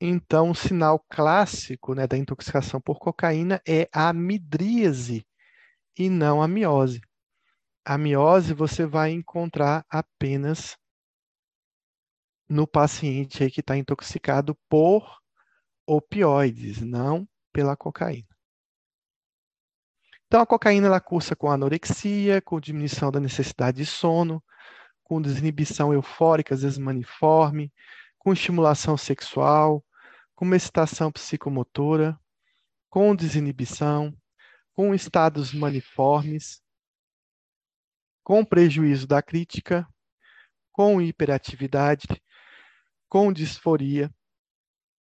Então, o sinal clássico, né, da intoxicação por cocaína é a midríase e não a miose. A miose você vai encontrar apenas no paciente aí que está intoxicado por opioides, não pela cocaína. Então, a cocaína ela cursa com anorexia, com diminuição da necessidade de sono, com desinibição eufórica, às vezes maniforme, com estimulação sexual, com excitação psicomotora, com desinibição, com estados maniformes, com prejuízo da crítica, com hiperatividade, com disforia,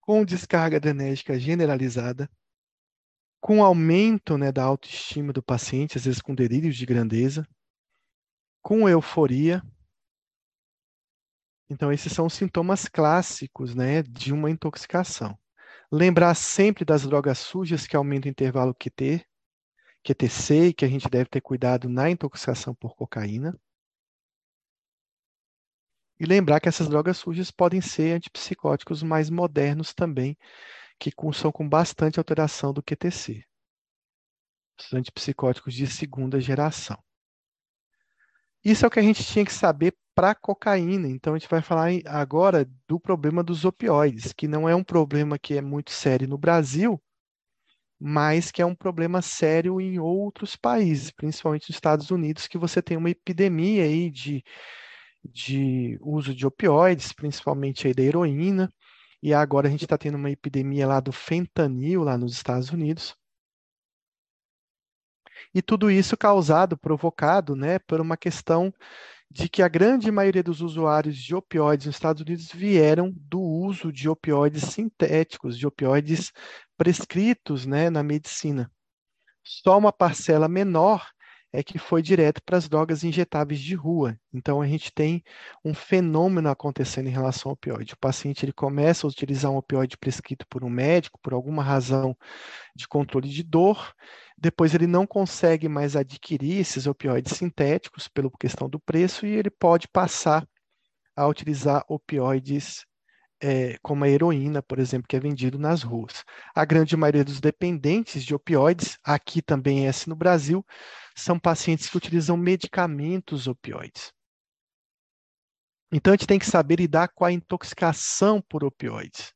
com descarga adrenérgica generalizada, com aumento né, da autoestima do paciente, às vezes com delírios de grandeza, com euforia, então, esses são os sintomas clássicos né, de uma intoxicação. Lembrar sempre das drogas sujas que aumentam o intervalo QT, QTC, que a gente deve ter cuidado na intoxicação por cocaína. E lembrar que essas drogas sujas podem ser antipsicóticos mais modernos também, que cursam com bastante alteração do QTC. Os antipsicóticos de segunda geração. Isso é o que a gente tinha que saber para cocaína. Então, a gente vai falar agora do problema dos opioides, que não é um problema que é muito sério no Brasil, mas que é um problema sério em outros países, principalmente nos Estados Unidos, que você tem uma epidemia aí de, de uso de opioides, principalmente aí da heroína, e agora a gente está tendo uma epidemia lá do fentanil, lá nos Estados Unidos. E tudo isso causado, provocado, né, por uma questão de que a grande maioria dos usuários de opioides nos Estados Unidos vieram do uso de opioides sintéticos, de opioides prescritos né, na medicina. Só uma parcela menor é que foi direto para as drogas injetáveis de rua. Então a gente tem um fenômeno acontecendo em relação ao opioide. O paciente ele começa a utilizar um opioide prescrito por um médico por alguma razão de controle de dor, depois ele não consegue mais adquirir esses opioides sintéticos pela questão do preço e ele pode passar a utilizar opioides é, como a heroína, por exemplo, que é vendido nas ruas. A grande maioria dos dependentes de opioides, aqui também é assim no Brasil, são pacientes que utilizam medicamentos opioides. Então, a gente tem que saber lidar com a intoxicação por opioides.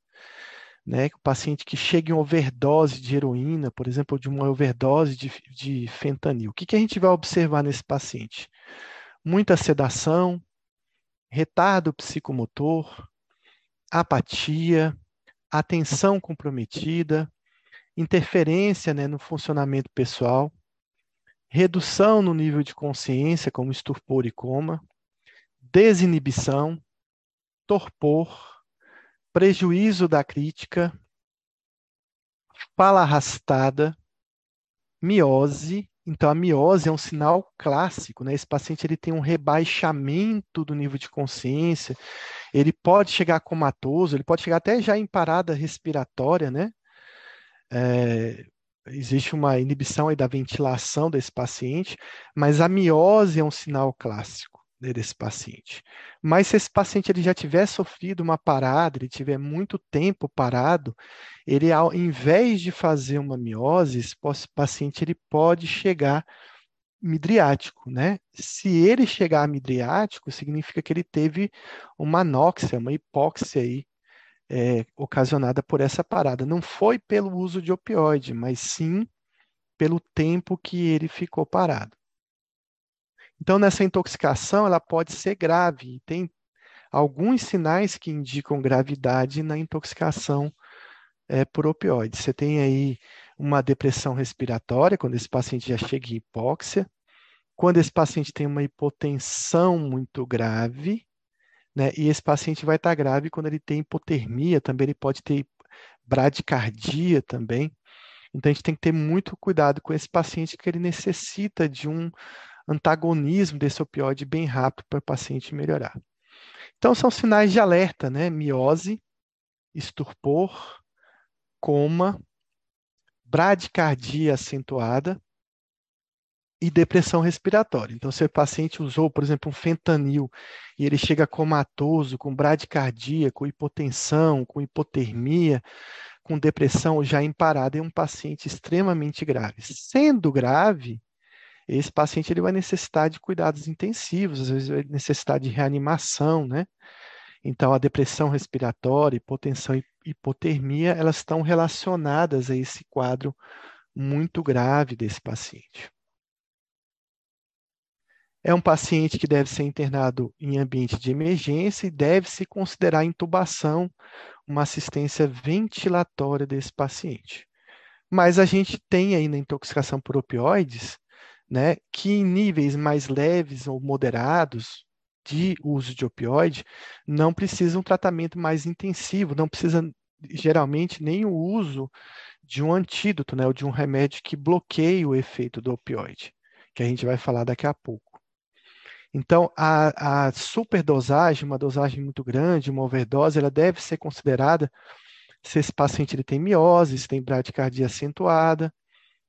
Né? O paciente que chega em overdose de heroína, por exemplo, de uma overdose de, de fentanil. O que, que a gente vai observar nesse paciente? Muita sedação, retardo psicomotor, apatia, atenção comprometida, interferência né, no funcionamento pessoal, redução no nível de consciência, como estupor e coma, desinibição, torpor, prejuízo da crítica, fala arrastada, miose. Então, a miose é um sinal clássico, né? Esse paciente ele tem um rebaixamento do nível de consciência, ele pode chegar comatoso, ele pode chegar até já em parada respiratória, né? É, existe uma inibição aí da ventilação desse paciente, mas a miose é um sinal clássico né, desse paciente. Mas se esse paciente ele já tiver sofrido uma parada, ele tiver muito tempo parado, ele ao invés de fazer uma miose, esse paciente ele pode chegar midriático, né? Se ele chegar midriático, significa que ele teve uma anóxia, uma hipóxia aí, é, ocasionada por essa parada. Não foi pelo uso de opioide, mas sim pelo tempo que ele ficou parado. Então, nessa intoxicação, ela pode ser grave. E tem alguns sinais que indicam gravidade na intoxicação é, por opioides. Você tem aí uma depressão respiratória, quando esse paciente já chega em hipóxia, quando esse paciente tem uma hipotensão muito grave, né? E esse paciente vai estar grave quando ele tem hipotermia, também ele pode ter bradicardia também. Então a gente tem que ter muito cuidado com esse paciente que ele necessita de um antagonismo desse opioide bem rápido para o paciente melhorar. Então, são sinais de alerta, né? Miose, estupor, coma, bradicardia acentuada e depressão respiratória. Então, se o paciente usou, por exemplo, um fentanil e ele chega comatoso, com bradicardia, com hipotensão, com hipotermia, com depressão já em parada, é um paciente extremamente grave. Sendo grave, esse paciente ele vai necessitar de cuidados intensivos, às vezes vai necessitar de reanimação, né? Então, a depressão respiratória, hipotensão e hipotermia, elas estão relacionadas a esse quadro muito grave desse paciente. É um paciente que deve ser internado em ambiente de emergência e deve-se considerar intubação, uma assistência ventilatória desse paciente. Mas a gente tem aí na intoxicação por opioides né, que em níveis mais leves ou moderados de uso de opioide não precisam um tratamento mais intensivo, não precisa geralmente nem o uso de um antídoto, né, ou de um remédio que bloqueie o efeito do opioide, que a gente vai falar daqui a pouco. Então, a, a superdosagem, uma dosagem muito grande, uma overdose, ela deve ser considerada se esse paciente ele tem miose, se tem bradicardia acentuada,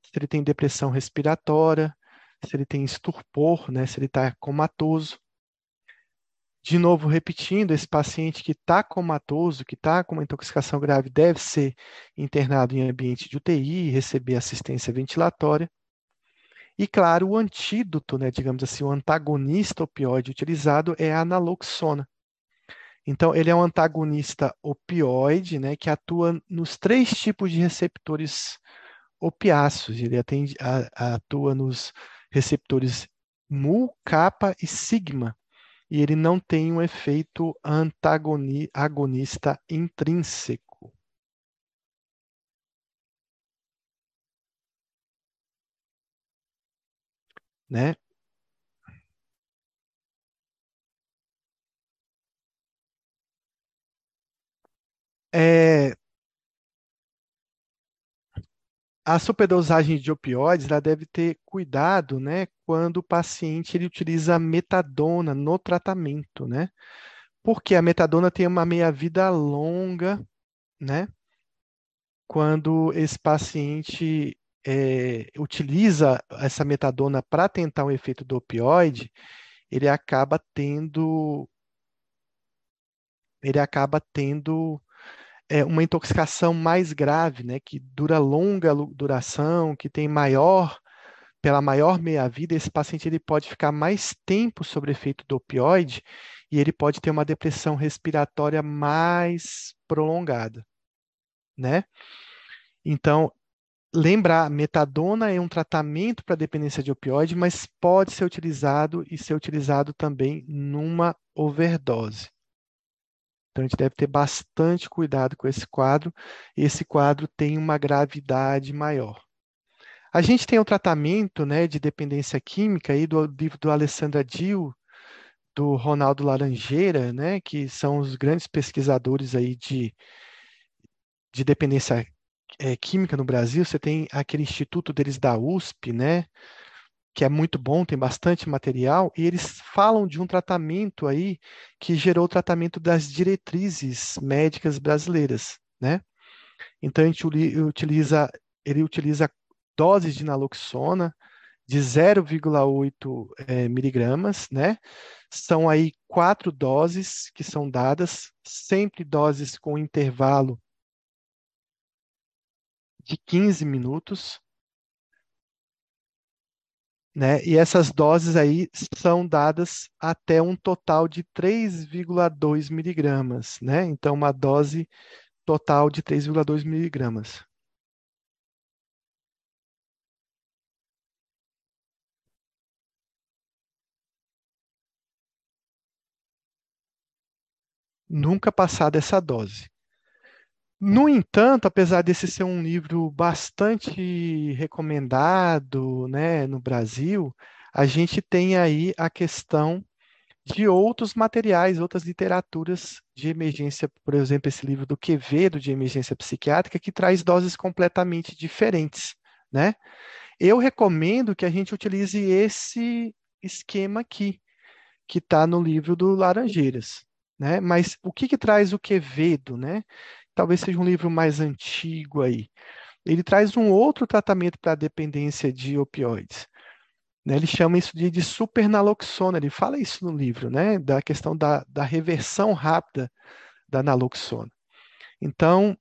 se ele tem depressão respiratória, se ele tem estupor, né, se ele está comatoso. De novo, repetindo, esse paciente que está comatoso, que está com uma intoxicação grave, deve ser internado em ambiente de UTI, receber assistência ventilatória. E, claro, o antídoto, né, digamos assim, o antagonista opioide utilizado é a naloxona. Então, ele é um antagonista opioide, né, que atua nos três tipos de receptores opiáceos. Ele atende, a, atua nos receptores mu, kappa e sigma, e ele não tem um efeito antagonista intrínseco. Né? É, a superdosagem de opioides ela deve ter cuidado, né, quando o paciente ele utiliza metadona no tratamento, né? Porque a metadona tem uma meia-vida longa, né? Quando esse paciente é, utiliza essa metadona para tentar um efeito do opioide, ele acaba tendo ele acaba tendo é, uma intoxicação mais grave, né, que dura longa duração, que tem maior, pela maior meia-vida, esse paciente ele pode ficar mais tempo sob efeito do opioide e ele pode ter uma depressão respiratória mais prolongada, né? Então, lembrar, metadona é um tratamento para dependência de opioide, mas pode ser utilizado e ser utilizado também numa overdose. Então, a gente deve ter bastante cuidado com esse quadro. Esse quadro tem uma gravidade maior. A gente tem o tratamento né, de dependência química aí do livro do Alessandra Dil, do Ronaldo Laranjeira, né, que são os grandes pesquisadores aí de, de dependência é, química no Brasil. Você tem aquele instituto deles da USP, né, que é muito bom, tem bastante material, e eles falam de um tratamento aí que gerou o tratamento das diretrizes médicas brasileiras, né? Então a gente utiliza, ele utiliza doses de naloxona de 0,8 é, miligramas, né? São aí quatro doses que são dadas, sempre doses com intervalo de 15 minutos, né? E essas doses aí são dadas até um total de 3,2 miligramas, né? Então, uma dose total de 3,2 miligramas. Nunca passar dessa dose. No entanto, apesar desse ser um livro bastante recomendado, né, no Brasil, a gente tem aí a questão de outros materiais, outras literaturas de emergência, por exemplo, esse livro do Quevedo de emergência psiquiátrica, que traz doses completamente diferentes, né? Eu recomendo que a gente utilize esse esquema aqui, que está no livro do Laranjeiras, né? Mas o que que traz o Quevedo, né? Talvez seja um livro mais antigo aí. Ele traz um outro tratamento para a dependência de opioides. Né? Ele chama isso de, de supernaloxona, ele fala isso no livro, né? da questão da, da reversão rápida da naloxona. Então,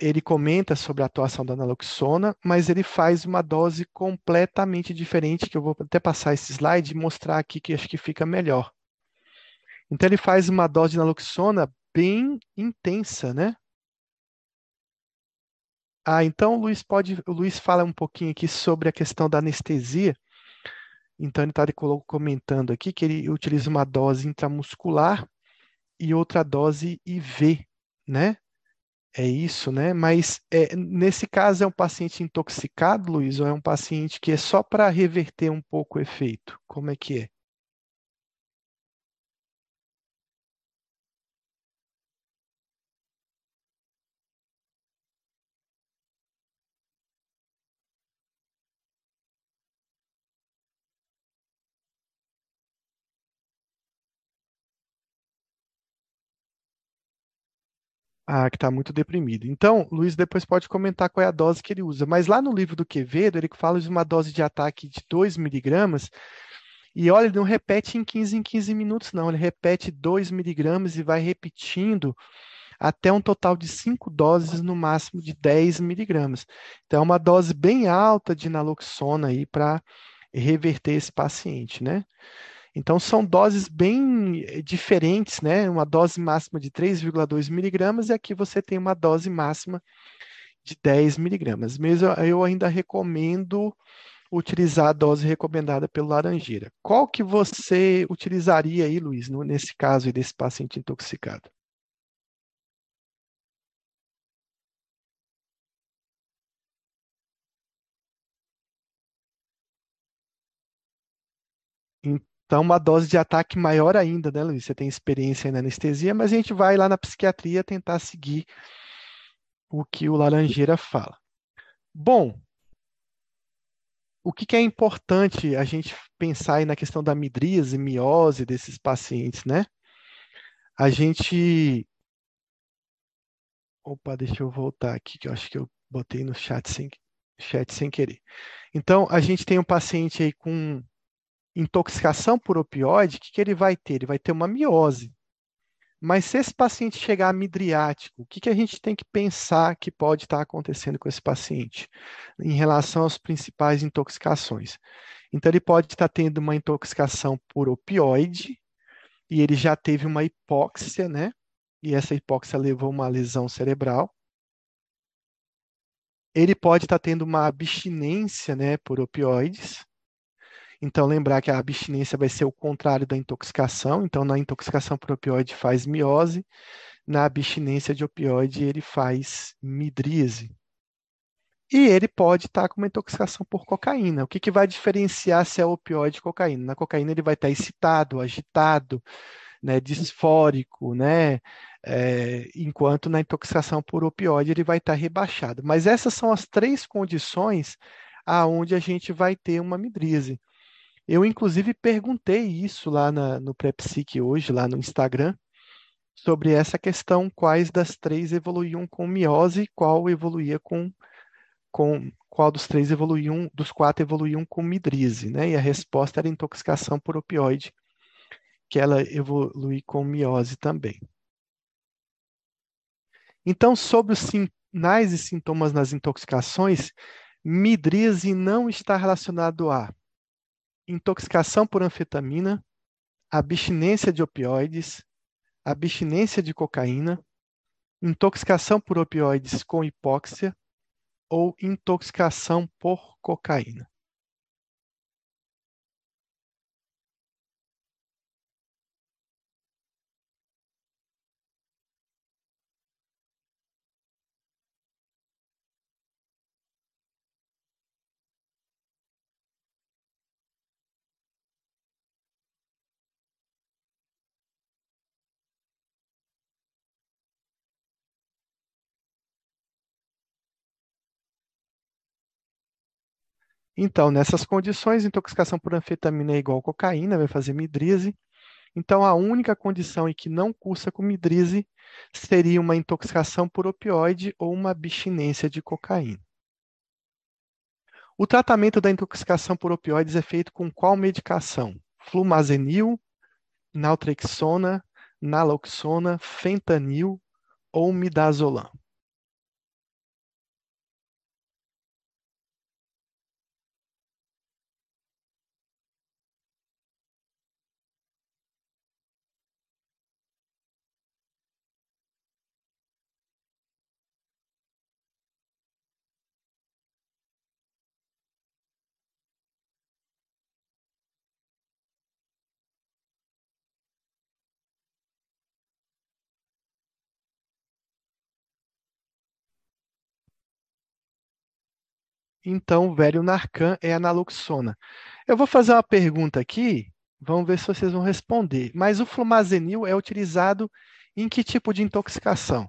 ele comenta sobre a atuação da naloxona, mas ele faz uma dose completamente diferente, que eu vou até passar esse slide e mostrar aqui que acho que fica melhor. Então ele faz uma dose de naloxona bem intensa, né? Ah, então o Luiz pode, o Luiz fala um pouquinho aqui sobre a questão da anestesia. Então ele está comentando aqui que ele utiliza uma dose intramuscular e outra dose IV, né? É isso, né? Mas é, nesse caso é um paciente intoxicado, Luiz, ou é um paciente que é só para reverter um pouco o efeito? Como é que é? Ah, que está muito deprimido. Então, Luiz depois pode comentar qual é a dose que ele usa. Mas lá no livro do Quevedo, ele fala de uma dose de ataque de 2 miligramas. E olha, ele não repete em 15 em 15 minutos, não. Ele repete 2 miligramas e vai repetindo até um total de 5 doses, no máximo de 10 miligramas. Então, é uma dose bem alta de naloxona aí para reverter esse paciente, né? Então, são doses bem eh, diferentes, né? Uma dose máxima de 3,2 miligramas e aqui você tem uma dose máxima de 10 miligramas. Mesmo eu ainda recomendo utilizar a dose recomendada pelo Laranjeira. Qual que você utilizaria aí, Luiz, nesse caso desse paciente intoxicado? Então, uma dose de ataque maior ainda, né, Luiz? Você tem experiência na anestesia, mas a gente vai lá na psiquiatria tentar seguir o que o Laranjeira fala. Bom, o que, que é importante a gente pensar aí na questão da midríase, miose desses pacientes, né? A gente. Opa, deixa eu voltar aqui, que eu acho que eu botei no chat sem, chat sem querer. Então, a gente tem um paciente aí com intoxicação por opioide, o que, que ele vai ter? Ele vai ter uma miose. Mas se esse paciente chegar midriático, o que, que a gente tem que pensar que pode estar acontecendo com esse paciente em relação às principais intoxicações? Então, ele pode estar tendo uma intoxicação por opioide e ele já teve uma hipóxia, né? E essa hipóxia levou a uma lesão cerebral. Ele pode estar tendo uma abstinência, né, por opioides. Então, lembrar que a abstinência vai ser o contrário da intoxicação. Então, na intoxicação por opioide faz miose, na abstinência de opioide ele faz midríase. E ele pode estar com uma intoxicação por cocaína. O que, que vai diferenciar se é opioide ou cocaína? Na cocaína ele vai estar excitado, agitado, né, disfórico, né, é, enquanto na intoxicação por opioide ele vai estar rebaixado. Mas essas são as três condições aonde a gente vai ter uma midríase. Eu, inclusive, perguntei isso lá na, no PrEPSIC hoje, lá no Instagram, sobre essa questão, quais das três evoluíam com miose qual evoluía com, com qual dos três evoluíam, dos quatro evoluíam com midrise, né? E a resposta era intoxicação por opioide, que ela evolui com miose também. Então, sobre os sinais e sintomas nas intoxicações, midrise não está relacionado a intoxicação por anfetamina, abstinência de opioides, abstinência de cocaína, intoxicação por opioides com hipóxia ou intoxicação por cocaína. Então, nessas condições, intoxicação por anfetamina é igual a cocaína, vai fazer midrise. Então, a única condição em que não cursa com midrise seria uma intoxicação por opioide ou uma abstinência de cocaína. O tratamento da intoxicação por opioides é feito com qual medicação? Flumazenil, naltrexona, naloxona, fentanil ou midazolam? Então, o velho Narcan é a naloxona. Eu vou fazer uma pergunta aqui, vamos ver se vocês vão responder. Mas o flumazenil é utilizado em que tipo de intoxicação?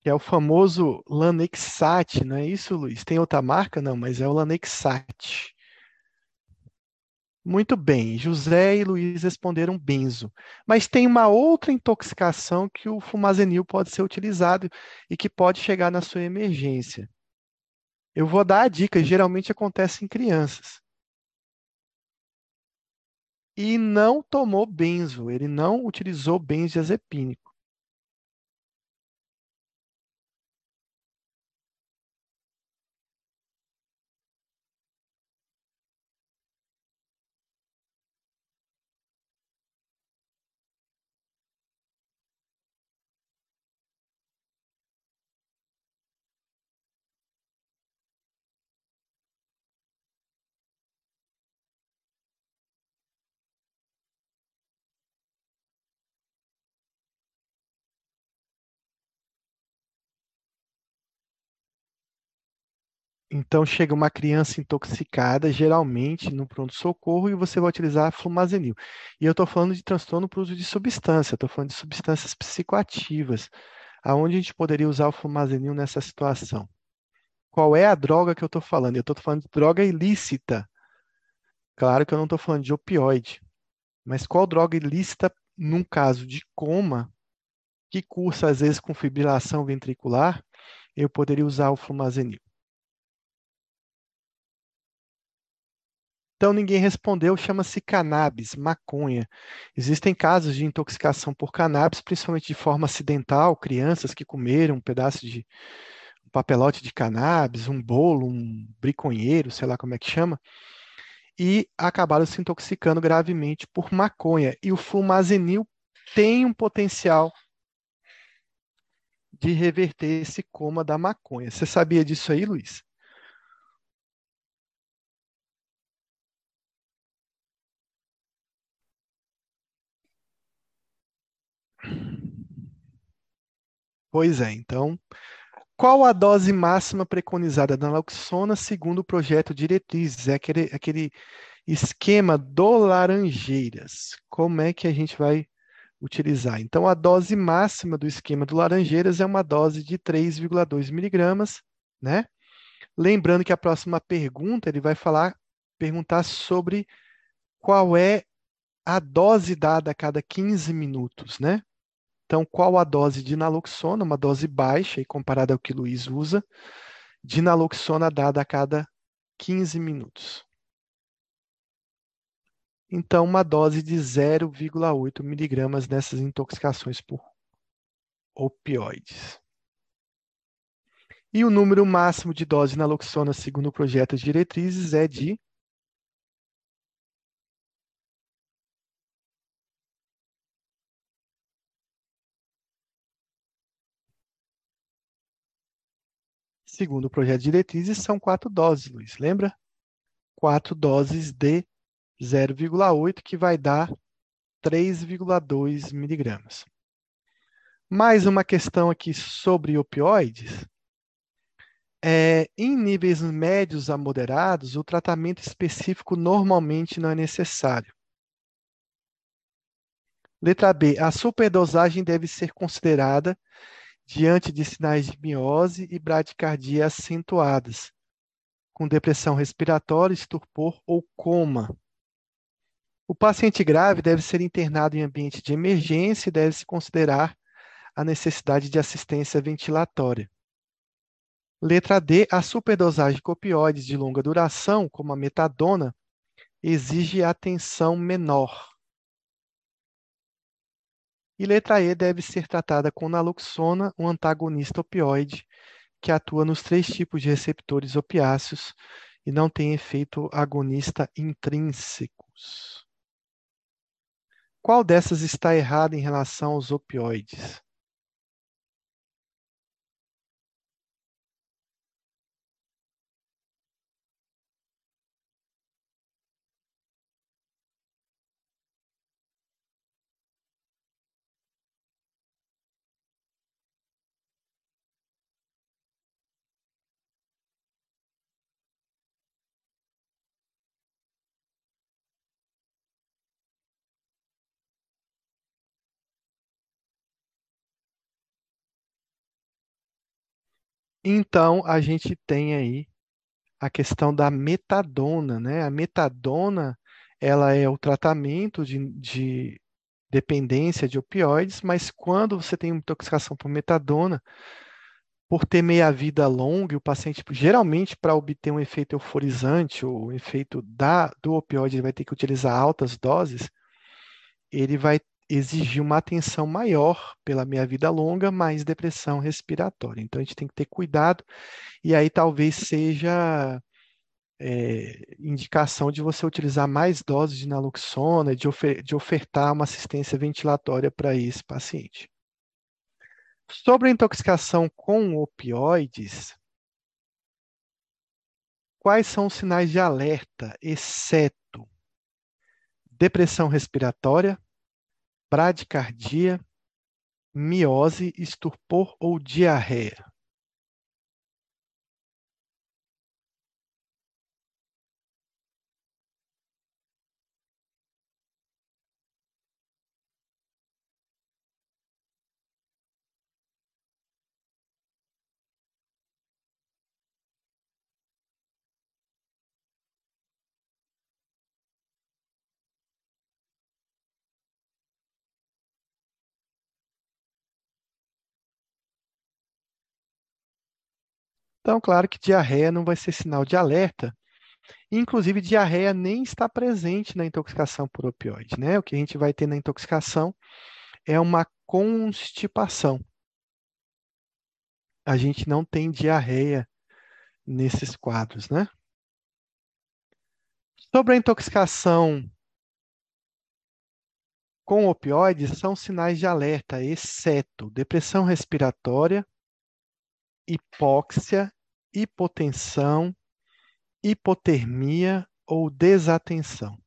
Que é o famoso Lanexat, não é isso, Luiz? Tem outra marca? Não, mas é o Lanexat. Muito bem, José e Luiz responderam benzo. Mas tem uma outra intoxicação que o fumazenil pode ser utilizado e que pode chegar na sua emergência. Eu vou dar a dica, geralmente acontece em crianças. E não tomou benzo, ele não utilizou benzodiazepínico. Então, chega uma criança intoxicada, geralmente no pronto-socorro, e você vai utilizar flumazenil. E eu estou falando de transtorno por uso de substância, estou falando de substâncias psicoativas. Aonde a gente poderia usar o flumazenil nessa situação? Qual é a droga que eu estou falando? Eu estou falando de droga ilícita. Claro que eu não estou falando de opioide. Mas qual droga ilícita, num caso de coma, que cursa às vezes com fibrilação ventricular, eu poderia usar o flumazenil? Então ninguém respondeu, chama-se cannabis, maconha. Existem casos de intoxicação por cannabis, principalmente de forma acidental, crianças que comeram um pedaço de um papelote de cannabis, um bolo, um briconheiro, sei lá como é que chama, e acabaram se intoxicando gravemente por maconha. E o flumazenil tem um potencial de reverter esse coma da maconha. Você sabia disso aí, Luiz? Pois é, então, qual a dose máxima preconizada da naloxona segundo o projeto Diretrizes? É aquele, aquele esquema do Laranjeiras. Como é que a gente vai utilizar? Então, a dose máxima do esquema do Laranjeiras é uma dose de 3,2 miligramas, né? Lembrando que a próxima pergunta ele vai falar, perguntar sobre qual é a dose dada a cada 15 minutos, né? Então, qual a dose de naloxona, uma dose baixa e comparada ao que Luiz usa, de naloxona dada a cada 15 minutos. Então, uma dose de 0,8 miligramas nessas intoxicações por opioides. E o número máximo de dose de naloxona, segundo o projeto de diretrizes, é de Segundo o projeto de diretrizes, são quatro doses, Luiz, lembra? Quatro doses de 0,8, que vai dar 3,2 miligramas. Mais uma questão aqui sobre opioides. É, em níveis médios a moderados, o tratamento específico normalmente não é necessário. Letra B. A superdosagem deve ser considerada diante de sinais de miose e bradicardia acentuadas, com depressão respiratória, estupor ou coma. O paciente grave deve ser internado em ambiente de emergência e deve-se considerar a necessidade de assistência ventilatória. Letra D. A superdosagem de opioides de longa duração, como a metadona, exige atenção menor. E letra E deve ser tratada com naloxona, um antagonista opioide, que atua nos três tipos de receptores opiáceos e não tem efeito agonista intrínsecos. Qual dessas está errada em relação aos opioides? Então, a gente tem aí a questão da metadona, né? A metadona, ela é o tratamento de, de dependência de opioides, mas quando você tem intoxicação por metadona, por ter meia-vida longa, o paciente, geralmente, para obter um efeito euforizante, um efeito da, do opioide, ele vai ter que utilizar altas doses, ele vai exigir uma atenção maior pela meia-vida longa, mais depressão respiratória. Então, a gente tem que ter cuidado, e aí talvez seja é, indicação de você utilizar mais doses de naloxona, de, ofer de ofertar uma assistência ventilatória para esse paciente. Sobre a intoxicação com opioides, quais são os sinais de alerta, exceto depressão respiratória, bradicardia, miose, estupor ou diarreia. Então, claro que diarreia não vai ser sinal de alerta. Inclusive, diarreia nem está presente na intoxicação por opioide, né? O que a gente vai ter na intoxicação é uma constipação. A gente não tem diarreia nesses quadros, né? Sobre a intoxicação com opioides, são sinais de alerta, exceto depressão respiratória, hipóxia, hipotensão, hipotermia ou desatenção.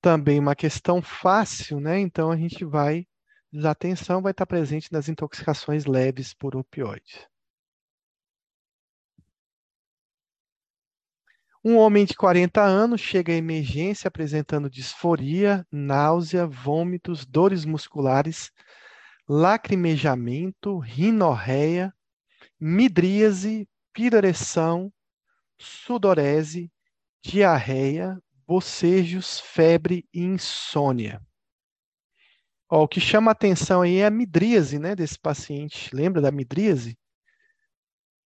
Também uma questão fácil, né? Então a gente vai, desatenção vai estar presente nas intoxicações leves por opioides. Um homem de 40 anos chega à emergência apresentando disforia, náusea, vômitos, dores musculares, lacrimejamento, rinorreia, midríase, piroreção, sudorese, diarreia, bocejos, febre e insônia. Ó, o que chama atenção aí é a midríase, né, desse paciente. Lembra da midríase?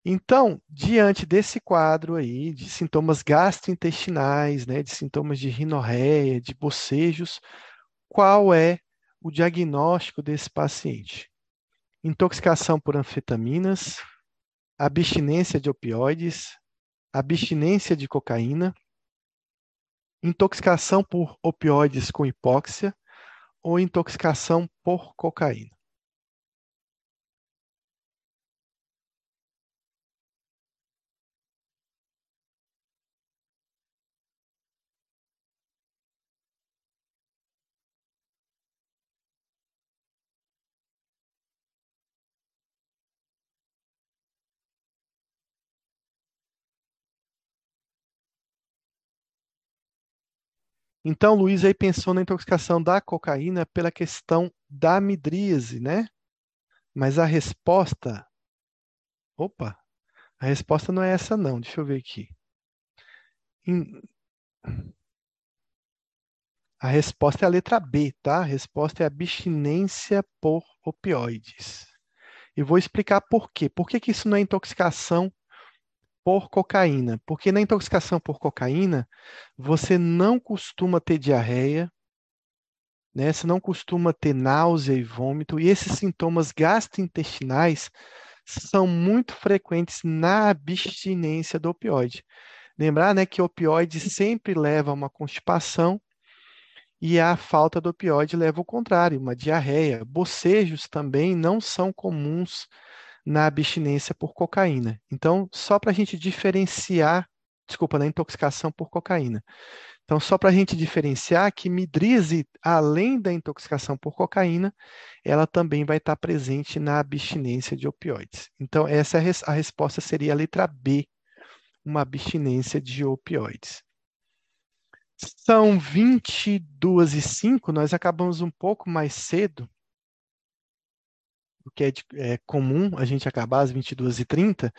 Então, diante desse quadro aí de sintomas gastrointestinais, né, de sintomas de rinorreia, de bocejos, qual é o diagnóstico desse paciente? Intoxicação por anfetaminas, abstinência de opioides, abstinência de cocaína, intoxicação por opioides com hipóxia ou intoxicação por cocaína. Então, Luiz aí pensou na intoxicação da cocaína pela questão da midríase, né? Mas a resposta. Opa! A resposta não é essa, não. Deixa eu ver aqui. A resposta é a letra B, tá? A resposta é abstinência por opioides. E vou explicar por quê. Por que, que isso não é intoxicação por cocaína, porque na intoxicação por cocaína você não costuma ter diarreia, né? Você não costuma ter náusea e vômito, e esses sintomas gastrointestinais são muito frequentes na abstinência do opioide. Lembrar, né, que o opioide sempre leva a uma constipação e a falta do opioide leva ao contrário, uma diarreia. Bocejos também não são comuns na abstinência por cocaína. Então, só para a gente diferenciar, desculpa, na intoxicação por cocaína. Então, só para a gente diferenciar que midrise, além da intoxicação por cocaína, ela também vai estar presente na abstinência de opioides. Então, essa é a, resposta seria a letra B, uma abstinência de opioides. São 22 e 5, nós acabamos um pouco mais cedo, que é, de, é comum a gente acabar às 22h30,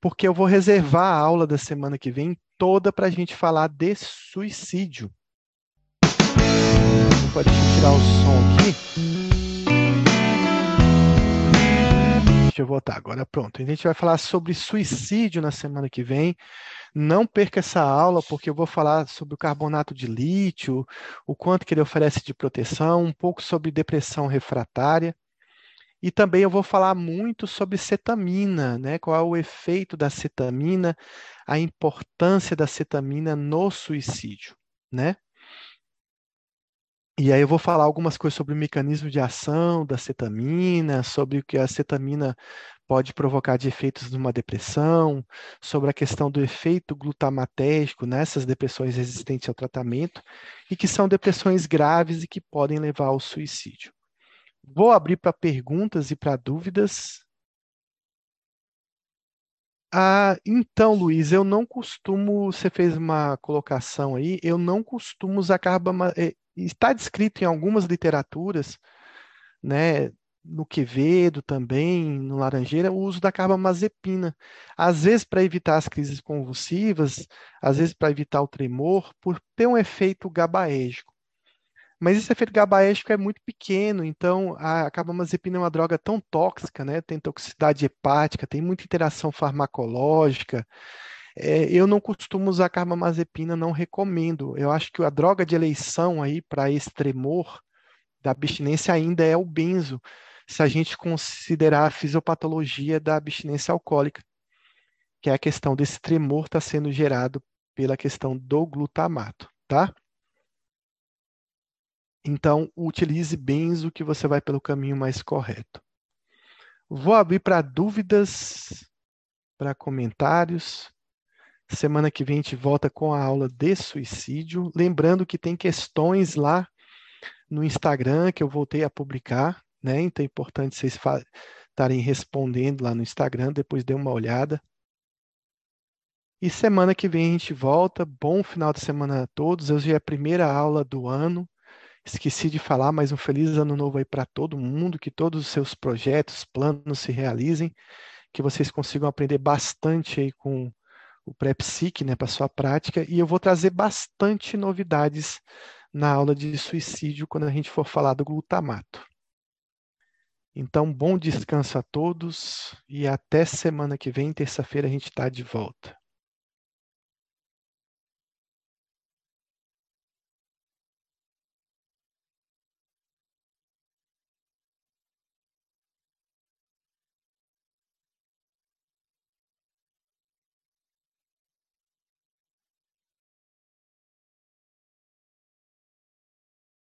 porque eu vou reservar a aula da semana que vem toda para a gente falar de suicídio. Pode tirar o som aqui. Deixa eu voltar agora, pronto. A gente vai falar sobre suicídio na semana que vem. Não perca essa aula, porque eu vou falar sobre o carbonato de lítio, o quanto que ele oferece de proteção, um pouco sobre depressão refratária. E também eu vou falar muito sobre cetamina, né? Qual é o efeito da cetamina, a importância da cetamina no suicídio, né? E aí eu vou falar algumas coisas sobre o mecanismo de ação da cetamina, sobre o que a cetamina pode provocar de efeitos numa depressão, sobre a questão do efeito glutamatérgico nessas depressões resistentes ao tratamento e que são depressões graves e que podem levar ao suicídio. Vou abrir para perguntas e para dúvidas. Ah, então, Luiz, eu não costumo. Você fez uma colocação aí, eu não costumo usar carbamazepina. É, está descrito em algumas literaturas, né, no Quevedo também, no Laranjeira, o uso da carbamazepina. Às vezes para evitar as crises convulsivas, às vezes para evitar o tremor, por ter um efeito gabaérgico. Mas esse efeito gabaérgico é muito pequeno, então a carbamazepina é uma droga tão tóxica, né? Tem toxicidade hepática, tem muita interação farmacológica. É, eu não costumo usar carbamazepina, não recomendo. Eu acho que a droga de eleição aí para esse tremor da abstinência ainda é o benzo, se a gente considerar a fisiopatologia da abstinência alcoólica, que é a questão desse tremor estar tá sendo gerado pela questão do glutamato, tá? Então, utilize benzo que você vai pelo caminho mais correto. Vou abrir para dúvidas, para comentários. Semana que vem a gente volta com a aula de suicídio. Lembrando que tem questões lá no Instagram que eu voltei a publicar, né? Então é importante vocês estarem respondendo lá no Instagram, depois dê uma olhada. E semana que vem a gente volta. Bom final de semana a todos. Hoje é a primeira aula do ano. Esqueci de falar, mas um feliz ano novo aí para todo mundo, que todos os seus projetos, planos se realizem, que vocês consigam aprender bastante aí com o pré-psique, né, para sua prática, e eu vou trazer bastante novidades na aula de suicídio quando a gente for falar do glutamato. Então, bom descanso a todos e até semana que vem, terça-feira, a gente está de volta.